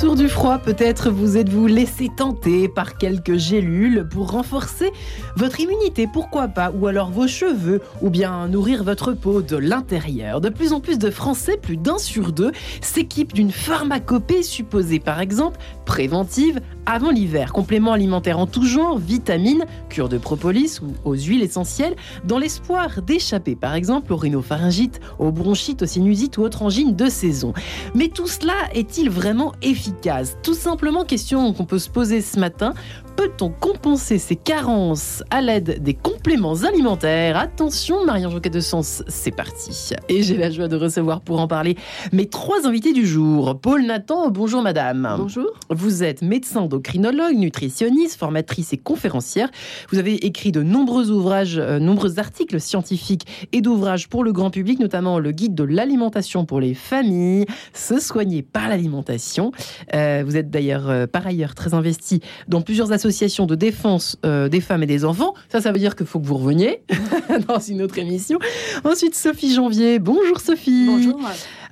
Retour du froid, peut-être vous êtes-vous laissé tenter par quelques gélules pour renforcer votre immunité, pourquoi pas, ou alors vos cheveux, ou bien nourrir votre peau de l'intérieur. De plus en plus de Français, plus d'un sur deux, s'équipent d'une pharmacopée supposée, par exemple, préventive avant l'hiver. Complément alimentaire en tout genre, vitamines, cure de propolis ou aux huiles essentielles, dans l'espoir d'échapper, par exemple, au rhinopharyngite, aux bronchites, aux sinusites ou autres angines de saison. Mais tout cela est-il vraiment efficace? Tout simplement, question qu'on peut se poser ce matin. Peut-on compenser ces carences à l'aide des compléments alimentaires? Attention, Marion Joquet de Sens, c'est parti. Et j'ai la joie de recevoir pour en parler mes trois invités du jour. Paul Nathan, bonjour madame. Bonjour. Vous êtes médecin endocrinologue, nutritionniste, formatrice et conférencière. Vous avez écrit de nombreux ouvrages, euh, nombreux articles scientifiques et d'ouvrages pour le grand public, notamment le guide de l'alimentation pour les familles, se soigner par l'alimentation. Euh, vous êtes d'ailleurs euh, par ailleurs très investi dans plusieurs associations de défense euh, des femmes et des enfants. Ça, ça veut dire qu'il faut que vous reveniez dans une autre émission. Ensuite, Sophie Janvier. Bonjour Sophie. Bonjour.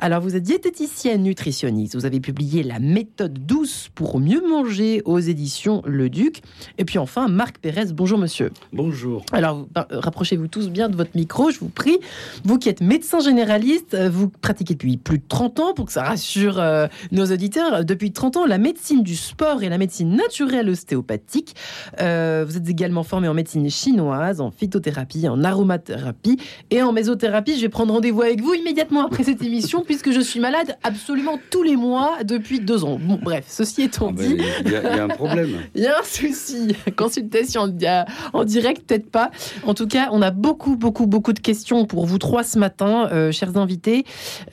Alors, vous êtes diététicienne nutritionniste. Vous avez publié La méthode douce pour mieux manger aux éditions Le Duc. Et puis enfin, Marc Pérez. Bonjour, monsieur. Bonjour. Alors, bah, rapprochez-vous tous bien de votre micro, je vous prie. Vous qui êtes médecin généraliste, euh, vous pratiquez depuis plus de 30 ans, pour que ça rassure euh, nos auditeurs, depuis 30 ans, la médecine du sport et la médecine naturelle ostéopathique. Euh, vous êtes également formé en médecine chinoise, en phytothérapie, en aromathérapie et en mésothérapie. Je vais prendre rendez-vous avec vous immédiatement après cette émission puisque je suis malade absolument tous les mois depuis deux ans. Bon, bref, ceci étant Ah ben, dit, Il y, a- il y a un problème. il y a un souci. Consultation en, en direct, peut-être pas. En tout cas, on a beaucoup, beaucoup, beaucoup de questions pour vous trois ce matin, euh, chers invités.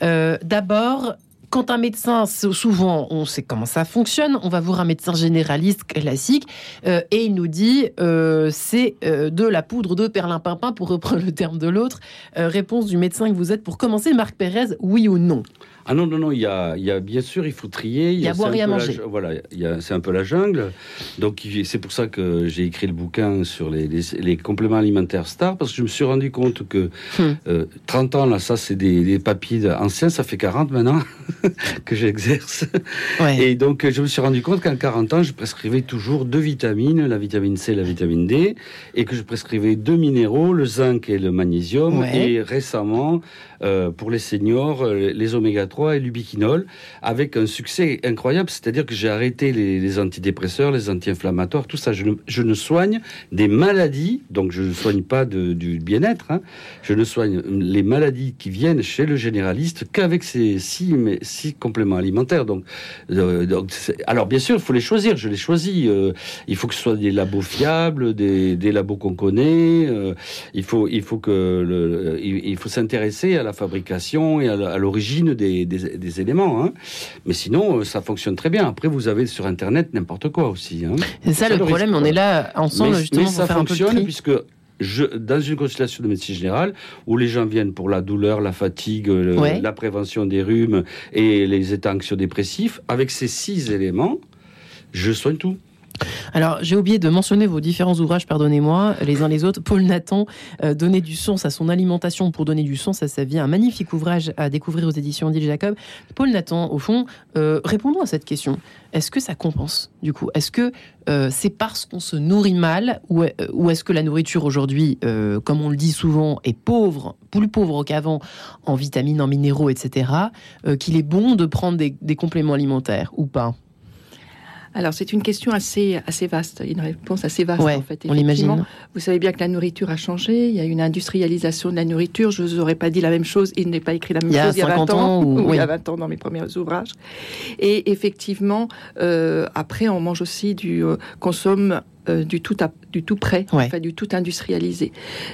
Euh, D'abord, quand un médecin, souvent, on sait comment ça fonctionne. On va voir un médecin généraliste classique euh, et il nous dit euh, c'est euh, de la poudre de perlimpinpin, pour reprendre le terme de l'autre. Réponse du médecin que vous êtes pour commencer, Marc Pérez, oui ou non? Ah non, non, non, il y a, y a bien sûr, il faut trier. Il y a c'est boire et à la manger. ju- voilà, y c'est un peu la jungle. Donc c'est pour ça que j'ai écrit le bouquin sur les, les- les compléments alimentaires stars, parce que je me suis rendu compte que Hmm. euh, 30 ans, là, ça c'est des, des papiers anciens, ça fait 40 maintenant que j'exerce. Ouais. Et donc, je me suis rendu compte qu'en 40 ans, je prescrivais toujours deux vitamines, la vitamine C et la vitamine D, et que je prescrivais deux minéraux, le zinc et le magnésium, Ouais. et récemment, euh, pour les seniors, euh, les oméga 3 et l'ubiquinol, avec un succès incroyable. C'est-à-dire que j'ai arrêté les, antidépresseurs, les anti-inflammatoires, tout ça. Je ne, soigne des maladies, donc je ne soigne pas du bien-être, hein. je ne soigne les maladies qui viennent chez le généraliste qu'avec ces six, compléments alimentaires. Donc, euh, alors bien sûr, il faut les choisir. Je les choisis. il faut que ce soit des labos fiables, des, labos qu'on connaît. il faut, il faut que il faut s'intéresser à la fabrication et à l'origine des, des, des éléments. hein. Mais sinon, euh, ça fonctionne très bien. Après, vous avez sur Internet n'importe quoi aussi. hein. C'est ça le le problème, risque, on est là ensemble mais, justement mais pour ça faire un peu de fonctionne puisque je, dans une consultation de médecine générale où les gens viennent pour la douleur, la fatigue, le- Ouais. la prévention des rhumes et les états anxio-dépressifs, avec ces six éléments, je soigne tout. Alors, j'ai oublié de mentionner vos différents ouvrages, pardonnez-moi, les uns les autres. Paul Nathan, euh, Donner du sens à son alimentation pour donner du sens à sa vie, un magnifique ouvrage à découvrir aux éditions Odile Jacob. Paul Nathan, au fond, euh, répondons à cette question. Est-ce que ça compense, du coup? Est-ce que euh, c'est parce qu'on se nourrit mal ou, est-ce que la nourriture aujourd'hui, comme on le dit souvent, est pauvre, plus pauvre qu'avant en vitamines, en minéraux, etc., qu'il est bon de prendre des compléments alimentaires ou pas? Alors, c'est une question assez, assez vaste, une réponse assez vaste Ouais, en fait. on l'imagine. Effectivement, Vous savez bien que la nourriture a changé, il y a une industrialisation de la nourriture. Je vous aurais pas dit la même chose, il n'est pas écrit la même Il chose il y a 50 20 ans, ans, ou- ou oui. il y a 20 ans dans mes premiers ouvrages. Et effectivement, euh, après, on mange aussi du, euh, consomme euh, du tout à- du tout prêt, Ouais. enfin, du tout industrialisé.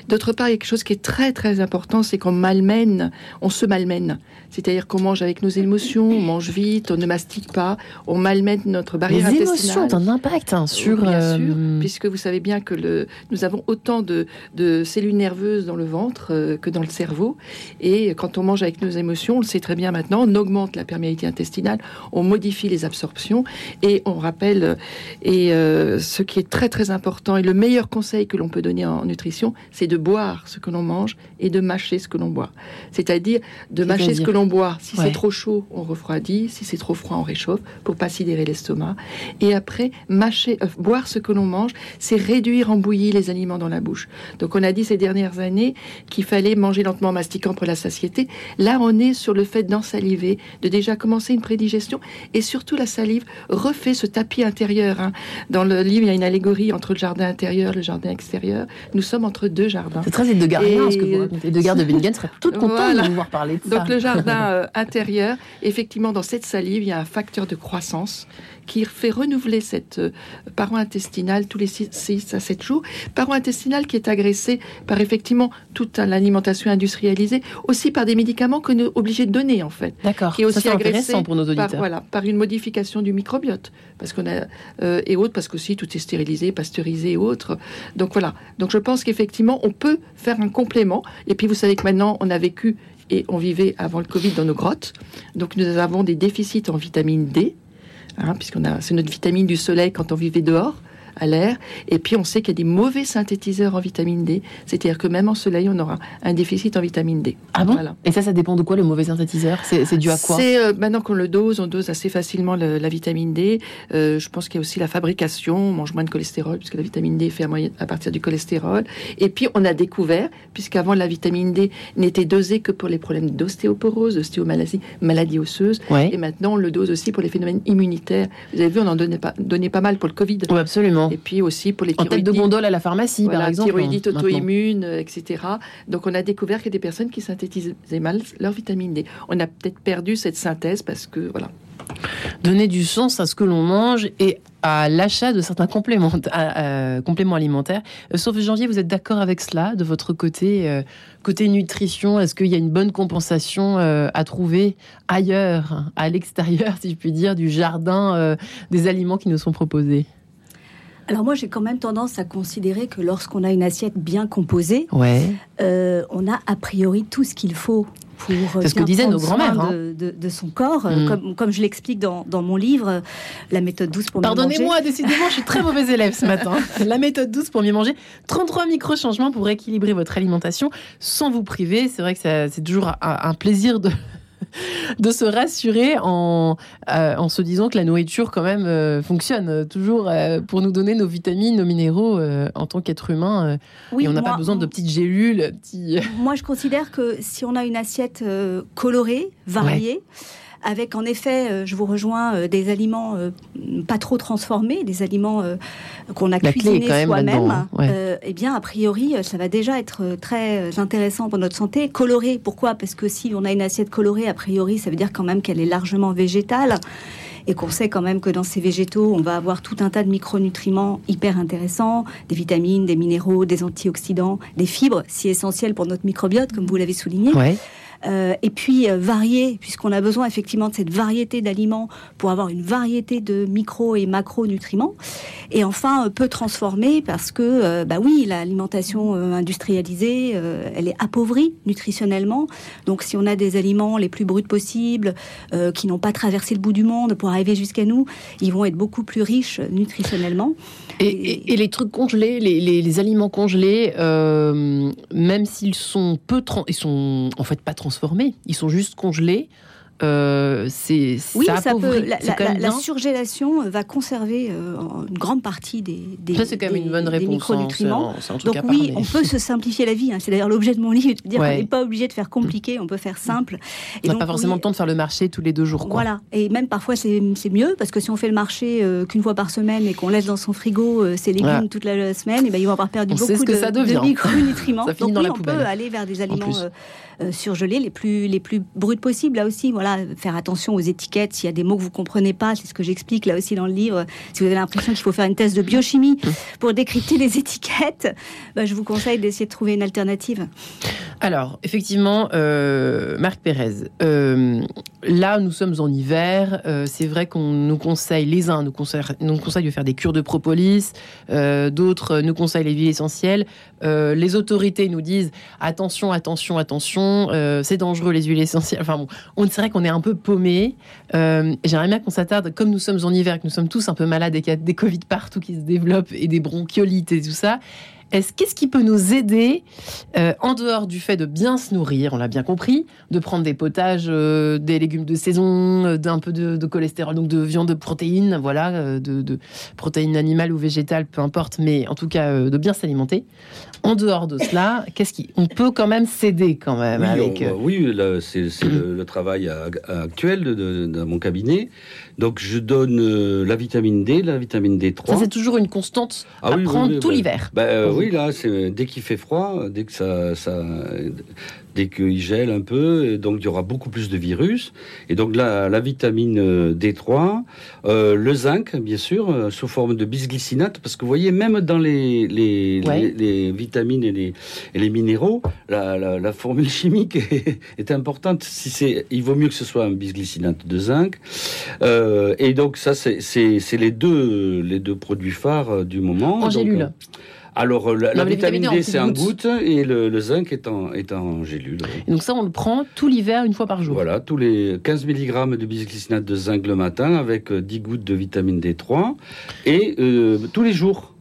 D'autre part, il y a quelque chose qui est très très important, c'est qu'on malmène, on se malmène. C'est-à-dire qu'on mange avec nos émotions, on mange vite, on ne mastique pas, on malmène notre barrière Les émotions ont un impact hein, sur. Bien sûr, euh, puisque vous savez bien que le, nous avons autant de, de cellules nerveuses dans le ventre euh, que dans le cerveau. Et quand on mange avec nos émotions, on le sait très bien maintenant, on augmente la perméabilité intestinale, on modifie les absorptions et on rappelle, et euh, ce qui est très très très important et le meilleur conseil que l'on peut donner en nutrition, c'est de boire ce que l'on mange et de mâcher ce que l'on boit. C'est-à-dire de mâcher ce que l'on boit. Si c'est trop chaud, on refroidit. Si c'est trop froid, on réchauffe pour pas sidérer l'estomac. Et après, mâcher, euh, boire ce que l'on mange, c'est réduire en bouillie les aliments dans la bouche. Donc on a dit ces dernières années qu'il fallait manger lentement, mastiquant pour la satiété. Là, on est sur le fait d'ensaliver, de déjà commencer une prédigestion et surtout la salive refait ce tapis intérieur. Hein. Dans le livre, il y a une allégorie entre le jardin intérieur le jardin extérieur. Nous sommes entre deux jardins. C'est très Edgarien ce que vous racontez. Edgar de Bingen serait toute contente de vous voir parler de ça. Donc le jardin euh, intérieur, effectivement, dans cette salive, il y a un facteur de croissance qui fait renouveler cette euh, paroi intestinale tous les 6 à 7 jours. Paroi intestinale qui est agressée par effectivement toute l'alimentation industrialisée, aussi par des médicaments qu'on est obligé de donner en fait. D'accord. Qui est aussi agressée pour nos auditeurs. Par, voilà, par une modification du microbiote, parce qu'on a euh, et autres, parce qu'aussi tout est stérilisé, pasteurisé et autres. Donc voilà. Donc je pense qu'effectivement on peut faire un complément. Et puis vous savez que maintenant on a vécu et on vivait avant le Covid dans nos grottes. Donc nous avons des déficits en vitamine D, hein, puisqu'on a c'est notre vitamine du soleil quand on vivait dehors à l'air. Et puis on sait qu'il y a des mauvais synthétiseurs en vitamine D. C'est-à-dire que même en soleil, on aura un déficit en vitamine D. Ah bon? Et ça, ça dépend de quoi le mauvais synthétiseur? C'est dû à quoi? C'est euh, maintenant qu'on le dose, on dose assez facilement la vitamine D. Euh, je pense qu'il y a aussi la fabrication. On mange moins de cholestérol puisque la vitamine D est faite à partir du cholestérol. Et puis on a découvert, puisqu'avant la vitamine D n'était dosée que pour les problèmes d'ostéoporose, d'ostéomalacie, maladie osseuse. Et maintenant on le dose aussi pour les phénomènes immunitaires. Vous avez vu, on en donnait pas, donnait pas mal pour le Covid. Oui, absolument. Et puis aussi pour les en tête de gondole à la pharmacie, par exemple. Thyroïdite auto-immune, etc. Donc on a découvert qu'il y a des personnes qui synthétisaient mal leur vitamine D. On a peut-être perdu cette synthèse parce que voilà. Donner du sens à ce que l'on mange et à l'achat de certains compléments, euh, compléments alimentaires. Euh, sauf janvier, vous êtes d'accord avec cela de votre côté euh, Côté nutrition, est-ce qu'il y a une bonne compensation à trouver ailleurs, à l'extérieur, si je puis dire, du jardin des aliments qui nous sont proposés? Alors moi, j'ai quand même tendance à considérer que lorsqu'on a une assiette bien composée, euh, on a a priori tout ce qu'il faut pour C'est ce que disaient nos grands-mères hein. de, son corps, mm. comme, comme, je l'explique dans, dans, mon livre, la méthode douce pour mieux manger. Pardonnez-moi, décidément, je suis très mauvais élève ce matin. La méthode douce pour mieux manger. 33 micro-changements pour équilibrer votre alimentation sans vous priver. C'est vrai que c'est toujours un plaisir de de se rassurer en, euh, en se disant que la nourriture quand même euh, fonctionne euh, toujours pour nous donner nos vitamines, nos minéraux en tant qu'être humain. et on n'a pas besoin de petites gélules. Moi, je considère que si on a une assiette colorée, variée, avec en effet, euh, je vous rejoins, euh, des aliments euh, pas trop transformés, des aliments qu'on a cuisinés soi-même, eh bien, a priori, ça va déjà être très intéressant pour notre santé. Coloré, pourquoi? Parce que si on a une assiette colorée, a priori, ça veut dire quand même qu'elle est largement végétale et qu'on sait quand même que dans ces végétaux, on va avoir tout un tas de micronutriments hyper intéressants, des vitamines, des minéraux, des antioxydants, des fibres si essentielles pour notre microbiote, comme vous l'avez souligné. Euh, et puis euh, varier, puisqu'on a besoin effectivement de cette variété d'aliments pour avoir une variété de micro et macronutriments. Et enfin, euh, peu transformer parce que, bah oui, l'alimentation industrialisée, elle est appauvrie nutritionnellement. Donc, si on a des aliments les plus bruts possibles, qui n'ont pas traversé le bout du monde pour arriver jusqu'à nous, ils vont être beaucoup plus riches nutritionnellement. Et, les trucs congelés, les, aliments congelés, même s'ils sont peu, ils sont en fait pas transformés ils sont juste congelés. Euh, c'est oui, ça, peut. La, surgélation va conserver euh, une grande partie des, des, ça, c'est quand même une bonne réponse, micronutriments. Donc oui, on peut se simplifier la vie. Hein. C'est d'ailleurs l'objet de mon livre, de dire qu'on n'est pas obligé de faire compliqué, on peut faire simple. Et on n'a pas forcément le temps de faire le marché tous les deux jours. Voilà. Et même parfois c'est mieux parce que si on fait le marché euh, qu'une fois par semaine et qu'on laisse dans son frigo ses légumes toute la semaine, et ben ils vont avoir perdu beaucoup de, de, micronutriments. ça finit Donc oui, on peut aller vers des aliments surgelés les plus les plus bruts possibles. Là aussi, voilà faire attention aux étiquettes. S'il y a des mots que vous comprenez pas, c'est ce que j'explique là aussi dans le livre. Si vous avez l'impression qu'il faut faire une thèse de biochimie pour décrypter les étiquettes, bah, je vous conseille d'essayer de trouver une alternative. Alors, effectivement, euh, Marc Pérez, euh, là, nous sommes en hiver. Euh, c'est vrai qu'on nous conseille, les uns nous conseillent, nous conseillent de faire des cures de propolis, d'autres nous conseillent les huiles essentielles. les autorités nous disent attention, attention, attention, c'est dangereux les huiles essentielles. Enfin bon, on dirait qu'on est un peu paumé. J'aimerais bien qu'on s'attarde, comme nous sommes en hiver, que nous sommes tous un peu malades et qu'il y a des Covid partout qui se développent et des bronchiolites et tout ça qu'est-ce qui peut nous aider euh, en dehors du fait de bien se nourrir, on l'a bien compris, de prendre des potages, euh, des légumes de saison, euh, d'un peu de, cholestérol, donc de viande, de protéines, voilà, de, protéines animales ou végétales, peu importe, mais en tout cas de bien s'alimenter. En dehors de cela, qu'est-ce qui, on peut quand même s'aider quand même oui, avec. oui, c'est le, travail actuel de, mon cabinet. Donc je donne la vitamine D, la vitamine D3. Ça c'est toujours une constante ah à prendre tout l'hiver. Ben, oui, là, c'est dès qu'il fait froid, dès que ça, ça dès qu'il gèle un peu, donc il y aura beaucoup plus de virus. Et donc la, la vitamine euh, D3, euh, le zinc, bien sûr, euh, sous forme de bisglycinate, parce que vous voyez, même dans les, les, les, vitamines et les, et les minéraux, la, la, la formule chimique est, est, importante. Si c'est, il vaut mieux que ce soit un bisglycinate de zinc. Euh, et donc ça, c'est les deux, les deux produits phares du moment. En gélule. Alors, la, vitamine D, c'est en goutte et le, zinc est en, est en gélule. donc ça, on le prend tout l'hiver, une fois par jour. Voilà, tous les 15 mg de bisglycinate de zinc le matin avec 10 euh, gouttes de vitamine D3 et euh, tous les jours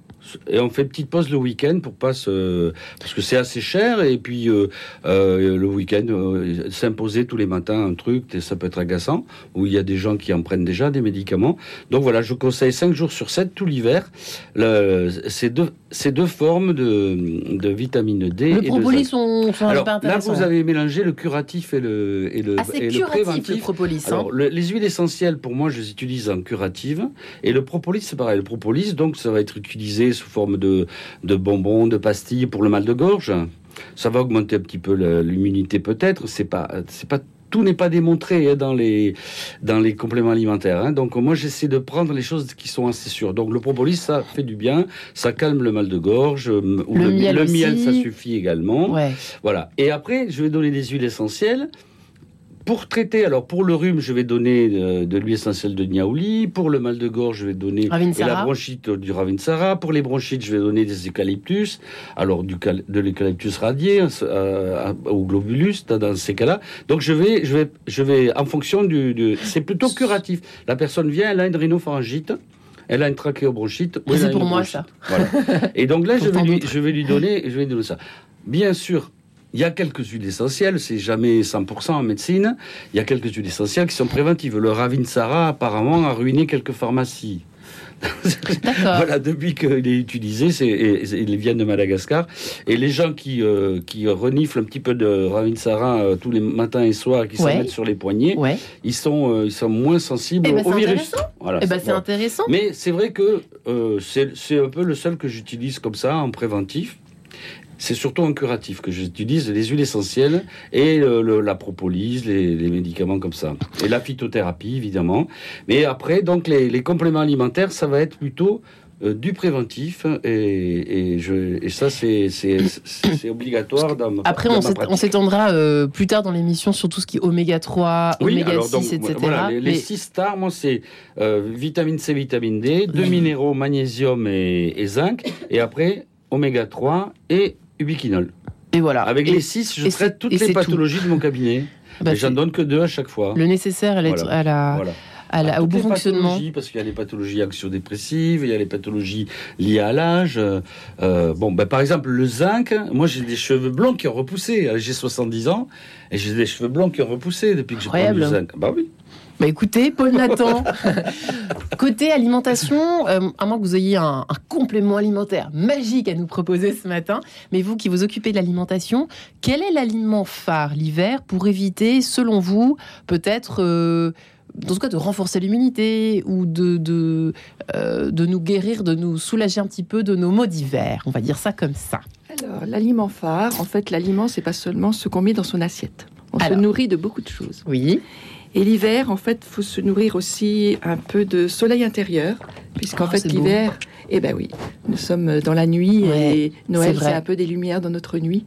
et on fait petite pause le week-end pour pas se parce que c'est assez cher et puis euh, euh, le week-end euh, s'imposer tous les matins un truc ça peut être agaçant où il y a des gens qui en prennent déjà des médicaments. Donc voilà je conseille 5 jours sur 7 tout l'hiver. Ces deux ces deux formes de, de vitamine D le propolis sont, sont alors là vous avez mélangé le curatif et le et le, ah, et le préventif le propolis, hein. alors les huiles essentielles pour moi je les utilise en curative. Et le propolis c'est pareil le propolis donc ça va être utilisé sous forme de, de bonbons, de pastilles pour le mal de gorge. Ça va augmenter un petit peu l'immunité peut-être. C'est pas, c'est pas tout n'est pas démontré hein, dans les dans les compléments alimentaires. Hein. Donc moi j'essaie de prendre les choses qui sont assez sûres. Donc le propolis ça fait du bien, ça calme le mal de gorge. Euh, le, miel, ça suffit également. Voilà. Et après je vais donner des huiles essentielles. Pour traiter, alors pour le rhume, je vais donner euh, de, l'huile essentielle de niaouli. Pour le mal de gorge, je vais donner la bronchite euh, du ravinsara. Pour les bronchites, je vais donner des eucalyptus. Alors du, de l'eucalyptus radié euh, au globulus dans ces cas-là. Donc je vais, je vais, je vais en fonction du, c'est plutôt curatif. La personne vient, elle a une rhinopharyngite elle a une trachéobronchite. C'est pour moi ça. Et donc là, je vais, lui, je vais lui donner, je vais lui donner ça. Bien sûr, il y a quelques huiles essentielles, c'est jamais 100% en médecine. Il y a quelques huiles essentielles qui sont préventives. Le Ravinsara, apparemment, a ruiné quelques pharmacies. voilà, depuis qu'il est utilisé, c'est, il vient de Madagascar. Et les gens qui, euh, qui reniflent un petit peu de Ravinsara euh, tous les matins et soirs, qui s'en mettent sur les poignets, ils, sont, euh, ils sont moins sensibles eh ben, au virus. Voilà, eh ben, c'est intéressant. Mais c'est vrai que c'est, c'est un peu le seul que j'utilise comme ça en préventif c'est surtout un curatif que j'utilise, les huiles essentielles et la propolis, les, médicaments comme ça. Et la phytothérapie, évidemment. Mais après, donc, les, compléments alimentaires, ça va être plutôt euh, du préventif et, je, et ça c'est obligatoire dans Après on s'étendra euh, plus tard dans l'émission sur tout ce qui est oméga 3, oméga 6, etc. les, 6 stars, moi c'est euh, vitamine C, vitamine D, deux minéraux, magnésium et, et zinc et après oméga 3 et ubiquinol. Et voilà. Avec les 6, je traite toutes les pathologies de mon cabinet. Bah, j'en donne que deux à chaque fois. Le nécessaire à, la, à la, au bon fonctionnement. Parce qu'il y a les pathologies anxio-dépressives, il y a les pathologies liées à l'âge. Euh, bon, ben, par exemple, le zinc, moi j'ai des cheveux blancs qui ont repoussé. J'ai 70 ans et j'ai des cheveux blancs qui ont repoussé depuis que j'ai pris le zinc. Bah oui. Bah écoutez, Paul Nathan, côté alimentation, euh, à moins que vous ayez un, complément alimentaire magique à nous proposer ce matin, mais vous qui vous occupez de l'alimentation, quel est l'aliment phare l'hiver pour éviter, selon vous, peut-être... Euh, dans ce cas, de renforcer l'immunité ou de, de, euh, de nous guérir, de nous soulager un petit peu de nos maux d'hiver? On va dire ça comme ça. Alors, l'aliment phare, en fait, l'aliment, c'est pas seulement ce qu'on met dans son assiette. On se nourrit de beaucoup de choses. Oui. Et l'hiver, en fait, faut se nourrir aussi un peu de soleil intérieur, puisqu'en ah, fait l'hiver, eh ben oui, nous sommes dans la nuit et Noël, c'est un peu des lumières dans notre nuit.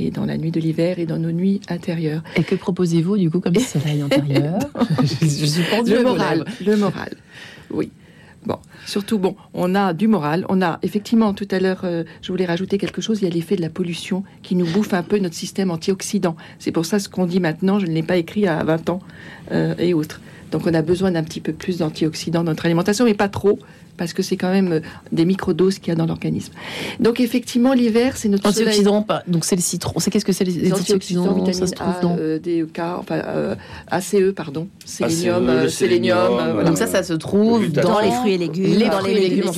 et dans la nuit de l'hiver et dans nos nuits intérieures. Et que proposez-vous du coup comme soleil intérieur? Je, suis le moral, le moral. Oui. Bon, surtout, bon, on a du moral. On a effectivement, tout à l'heure, euh, je voulais rajouter quelque chose. Il y a l'effet de la pollution qui nous bouffe un peu notre système antioxydant. C'est pour ça ce qu'on dit maintenant, je ne l'ai pas écrit à 20 ans euh, et autres. Donc on a besoin d'un petit peu plus d'antioxydants dans notre alimentation, mais pas trop, parce que c'est quand même euh, des microdoses qu'il y a dans l'organisme. Donc effectivement, l'hiver, c'est notre antioxydants. Pas. Donc c'est le citron. C'est qu'est-ce que c'est les, antioxydants, vitamine ça se trouve A, dans... euh, DEK, enfin euh, ACE, pardon, sélénium, ACE, sélénium. Euh, voilà. Donc ça, ça se trouve dans, dans les fruits et légumes, les dans les légumes.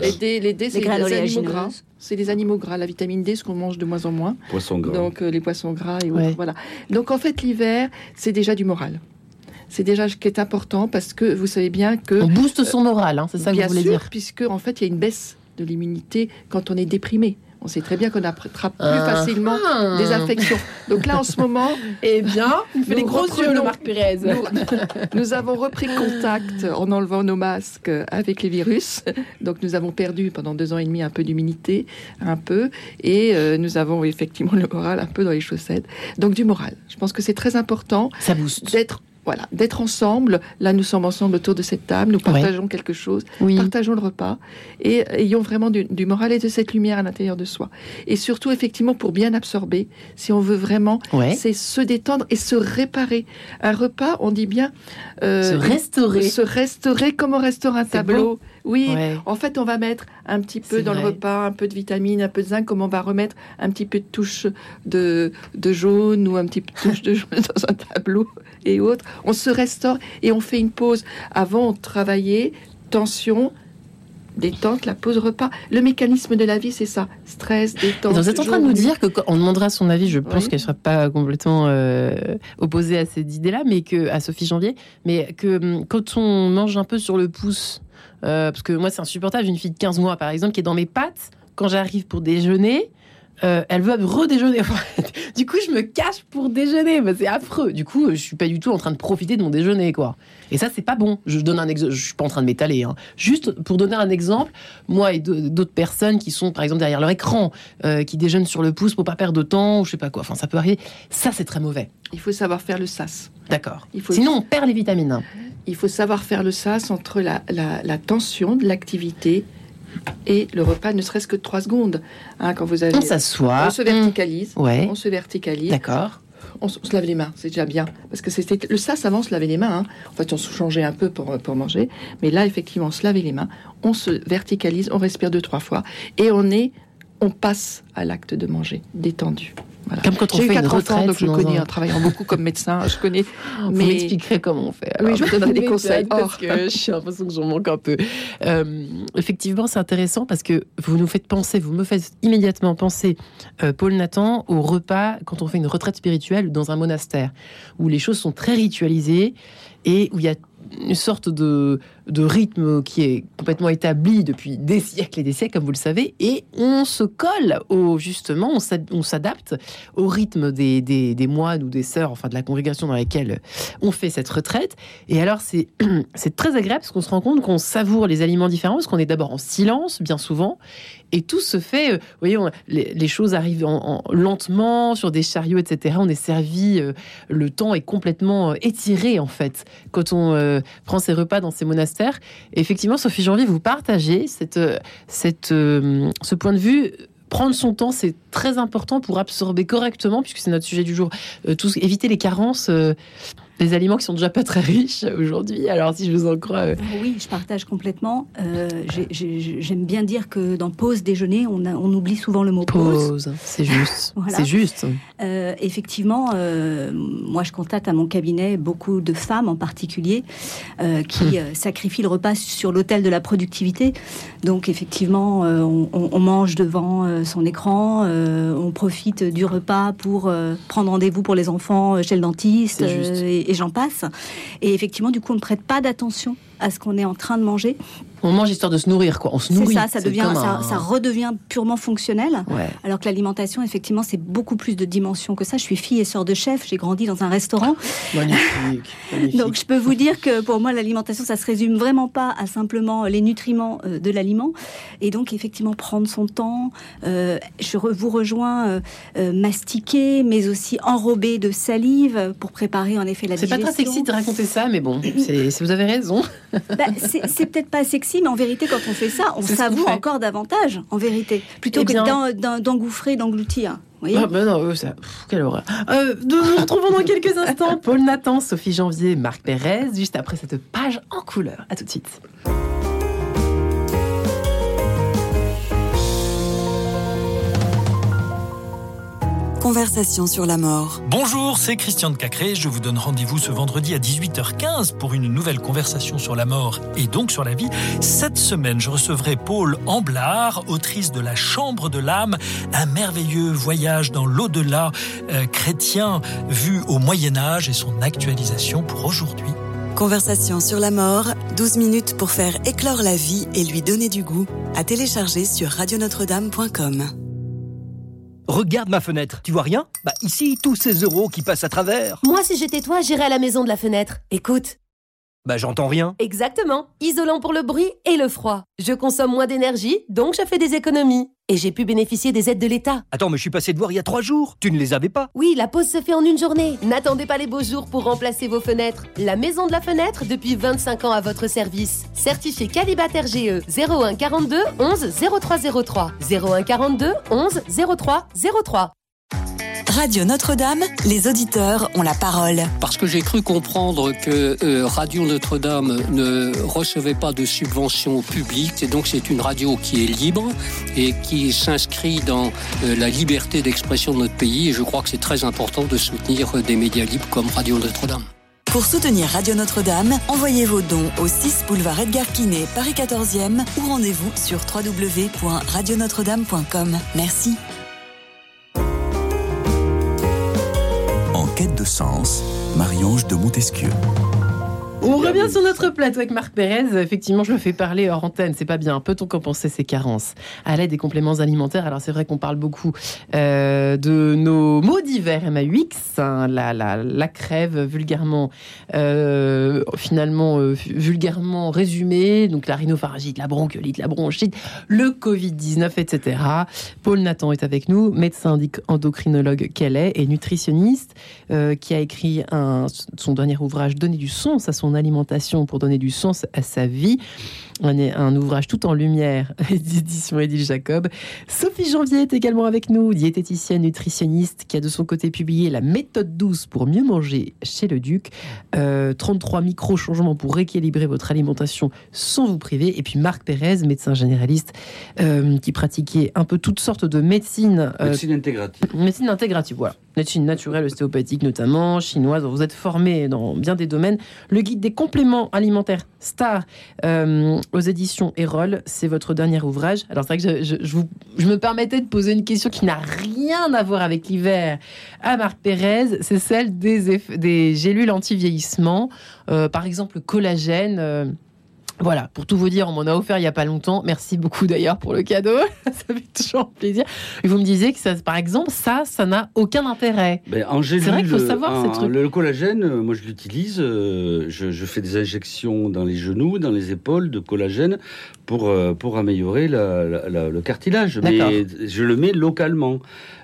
Les D, les D, c'est les, animaux gras. C'est les animaux gras, la vitamine D, ce qu'on mange de moins en moins. Poissons gras. Donc euh, les poissons gras et autres. Voilà. Donc en fait, l'hiver, c'est déjà du moral c'est déjà ce qui est important parce que vous savez bien que on booste son moral, hein, c'est ça que vous voulez sûr, dire Puisque en fait, il y a une baisse de l'immunité quand on est déprimé. On sait très bien qu'on attrape plus ah. facilement des infections. Donc là, en ce moment, eh bien, il fait les gros yeux, le Marc Pérez. Nous, nous, avons repris contact en enlevant nos masques avec les virus. Donc nous avons perdu pendant deux ans et demi un peu d'immunité, un peu, et euh, nous avons effectivement le moral un peu dans les chaussettes. Donc du moral. Je pense que c'est très important. D'être voilà, d'être ensemble. Là, nous sommes ensemble autour de cette table, nous partageons quelque chose, partageons le repas et ayons vraiment du, moral et de cette lumière à l'intérieur de soi. Et surtout, effectivement, pour bien absorber, si on veut vraiment, c'est se détendre et se réparer. Un repas, on dit bien euh, se restaurer, se restaurer comme on restaure un tableau. Oui, en fait, on va mettre un petit peu dans le repas, un peu de vitamine, un peu de zinc, comme on va remettre un petit peu de touche de, de jaune ou un petit peu de touche de jaune dans un tableau et autres. On se restaure et on fait une pause. Avant, on travaillait, tension, détente, la pause repas. Le mécanisme de la vie, c'est ça. Stress, détente. vous êtes en train de nous dire que on demandera son avis, je pense qu'elle ne sera pas complètement euh, opposée à cette idée-là, mais que à Sophie Janvier, mais que hum, quand on mange un peu sur le pouce, euh, parce que moi, c'est insupportable. J'ai une fille de 15 mois, par exemple, qui est dans mes pattes quand j'arrive pour déjeuner. Euh, elle veut redéjeuner. du coup, je me cache pour déjeuner. c'est affreux. Du coup, je suis pas du tout en train de profiter de mon déjeuner, quoi. Et ça, c'est pas bon. Je donne un exemple. Je suis pas en train de m'étaler. Hein. Juste pour donner un exemple, moi et d'autres personnes qui sont, par exemple, derrière leur écran, euh, qui déjeunent sur le pouce pour pas perdre de temps, ou je sais pas quoi. Enfin, ça peut arriver. Ça, c'est très mauvais. Il faut savoir faire le sas. D'accord. Sinon, on perd les vitamines. Il faut savoir faire le sas entre la, la tension de l'activité et le repas ne serait-ce que trois secondes. Hein, quand vous avez, on s'assoit, on se verticalise, ouais. on se verticalise. D'accord. On, se lave les mains, c'est déjà bien. Parce que c'était le ça, avant, on se lavait les mains. Hein. En fait, on se changeait un peu pour, pour manger. Mais là, effectivement, on se lavait les mains, on se verticalise, on respire deux, trois fois. Et on est, on passe à l'acte de manger, détendu. Comme quand on fait une retraite. donc je connais, en travaillant beaucoup comme médecin, je connais. Vous mais... m'expliquerez comment on fait. oui, je vous donnerai des conseils. Parce que j'ai l'impression que j'en manque un peu. Euh, effectivement, c'est intéressant parce que vous nous faites penser, vous me faites immédiatement penser, euh, Paul Nathan, au repas quand on fait une retraite spirituelle dans un monastère, où les choses sont très ritualisées et où il y a une sorte de, de rythme qui est complètement établi depuis des siècles et des siècles, comme vous le savez, et on se colle au justement, on s'adapte au rythme des, moines ou des sœurs, enfin de la congrégation dans laquelle on fait cette retraite. Et alors c'est c'est très agréable parce qu'on se rend compte qu'on savoure les aliments différents, parce qu'on est d'abord en silence bien souvent, et tout se fait, euh, vous voyez, les, choses arrivent en, lentement sur des chariots, etc. On est servi, euh, le temps est complètement euh, étiré en fait quand on prend ses repas dans ces monastères. Effectivement, Sophie Janvier, vous partagez cette, cette, ce point de vue. Prendre son temps, c'est très important pour absorber correctement, puisque c'est notre sujet du jour, tout, éviter les carences des aliments qui sont déjà pas très riches aujourd'hui. Alors, si je vous en crois. Euh, oui, je partage complètement. Euh, j'aime bien dire que dans pause déjeuner, on, on oublie souvent le mot pause. Pause, c'est juste. C'est juste. Euh, effectivement, moi, je constate à mon cabinet beaucoup de femmes en particulier qui hum. sacrifient le repas sur l'autel de la productivité. Donc, effectivement, on, mange devant son écran, on profite du repas pour prendre rendez-vous pour les enfants chez le dentiste. Et, et j'en passe. Et effectivement, du coup, on ne prête pas d'attention à ce qu'on est en train de manger. On mange histoire de se nourrir, quoi. On se nourrit. C'est ça, ça, devient, ça, redevient purement fonctionnel. Alors que l'alimentation, effectivement, c'est beaucoup plus de dimensions que ça. Je suis fille et sœur de chef, j'ai grandi dans un restaurant. magnifique, Donc je peux vous dire que pour moi, l'alimentation, ça se résume vraiment pas à simplement les nutriments euh, de l'aliment. Et donc, effectivement, prendre son temps. Euh, je vous rejoins, euh, mastiquer, mais aussi enrober de salive pour préparer en effet la digestion. C'est pas très sexy de raconter ça, mais bon, vous avez raison. Bah, c'est peut-être pas sexy mais en vérité, quand on fait ça, on savoure encore davantage, en vérité, plutôt eh que d'engouffrer, d'engloutir. Ah ben non, ça, quelle horreur. Euh, nous nous retrouvons dans quelques instants. Paul Nathan, Sophie Janvier, Marc Pérez, juste après cette page en couleur. À tout de suite. Conversation sur la mort. Bonjour, c'est Christian de Cacré. Je vous donne rendez-vous ce vendredi à 18h15 pour une nouvelle conversation sur la mort et donc sur la vie. Cette semaine, je recevrai Paul Amblard, autrice de La Chambre de l'âme, un merveilleux voyage dans l'au-delà euh, chrétien vu au Moyen Âge et son actualisation pour aujourd'hui. Conversation sur la mort, 12 minutes pour faire éclore la vie et lui donner du goût, à télécharger sur radionotre-dame.com. Regarde ma fenêtre, tu vois rien? Bah ici, tous ces euros qui passent à travers. Moi, si j'étais toi, j'irais à la maison de la fenêtre. Écoute. Bah j'entends rien. Exactement. Isolant pour le bruit et le froid. Je consomme moins d'énergie, donc je fais des économies. Et j'ai pu bénéficier des aides de l'État. Attends, mais je suis passé de voir il y a trois jours. Tu ne les avais pas Oui, la pause se fait en une journée. N'attendez pas les beaux jours pour remplacer vos fenêtres. La Maison de la Fenêtre, depuis 25 ans à votre service. Certifié Calibat RGE 01 42 11 0303. 01 42 11 0303. Radio Notre-Dame, les auditeurs ont la parole. Parce que j'ai cru comprendre que euh, Radio Notre-Dame ne recevait pas de subventions publiques, et donc c'est une radio qui est libre et qui s'inscrit dans euh, la liberté d'expression de notre pays, et je crois que c'est très important de soutenir euh, des médias libres comme Radio Notre-Dame. Pour soutenir Radio Notre-Dame, envoyez vos dons au 6 boulevard Edgar Quinet, Paris 14e ou rendez-vous sur www.radionotre-dame.com. Merci. Sens, Marie-Ange de Montesquieu. On revient sur notre plateau avec Marc Pérez. Effectivement, je me fais parler hors antenne, c'est pas bien. Peut-on compenser ces carences à l'aide des compléments alimentaires? Alors c'est vrai qu'on parle beaucoup euh, de nos mots d'hiver MAUX, hein, la, la, la, crève vulgairement, euh, finalement euh, vulgairement résumée, donc la rhinopharyngite, la bronchiolite, la bronchite, le Covid-19, etc. Paul Nathan est avec nous, médecin endocrinologue qu'elle est et nutritionniste, qui a écrit un, son dernier ouvrage Donner du sens à son alimentation pour donner du sens à sa vie. Un, un ouvrage tout en lumière d'édition Édile Jacob. Sophie Janvier est également avec nous, diététicienne nutritionniste qui a de son côté publié La méthode douce pour mieux manger chez le Duc. 33 euh, micro-changements pour rééquilibrer votre alimentation sans vous priver. Et puis Marc Pérez, médecin généraliste euh, qui pratiquait un peu toutes sortes de médecine. Euh, médecine intégrative. Médecine intégrative, voilà. Médecine naturelle, ostéopathique notamment, chinoise. Vous êtes formé dans bien des domaines. Le guide des compléments alimentaires Star euh, aux éditions Erol, c'est votre dernier ouvrage. Alors c'est vrai que je, me permettais de poser une question qui n'a rien à voir avec l'hiver à Marc Pérez, c'est celle des, des gélules anti-vieillissement, euh, par exemple collagène. Euh, voilà, pour tout vous dire, on m'en a offert il n'y a pas longtemps. Merci beaucoup d'ailleurs pour le cadeau. ça fait toujours plaisir. Et vous me disiez que, ça, par exemple, ça, ça n'a aucun intérêt. Ben, c'est vrai qu'il faut savoir ces trucs. Le collagène, euh, moi je l'utilise. Euh, je, fais des injections dans les genoux, dans les épaules de collagène pour, euh, pour améliorer le cartilage. Mais je le mets localement.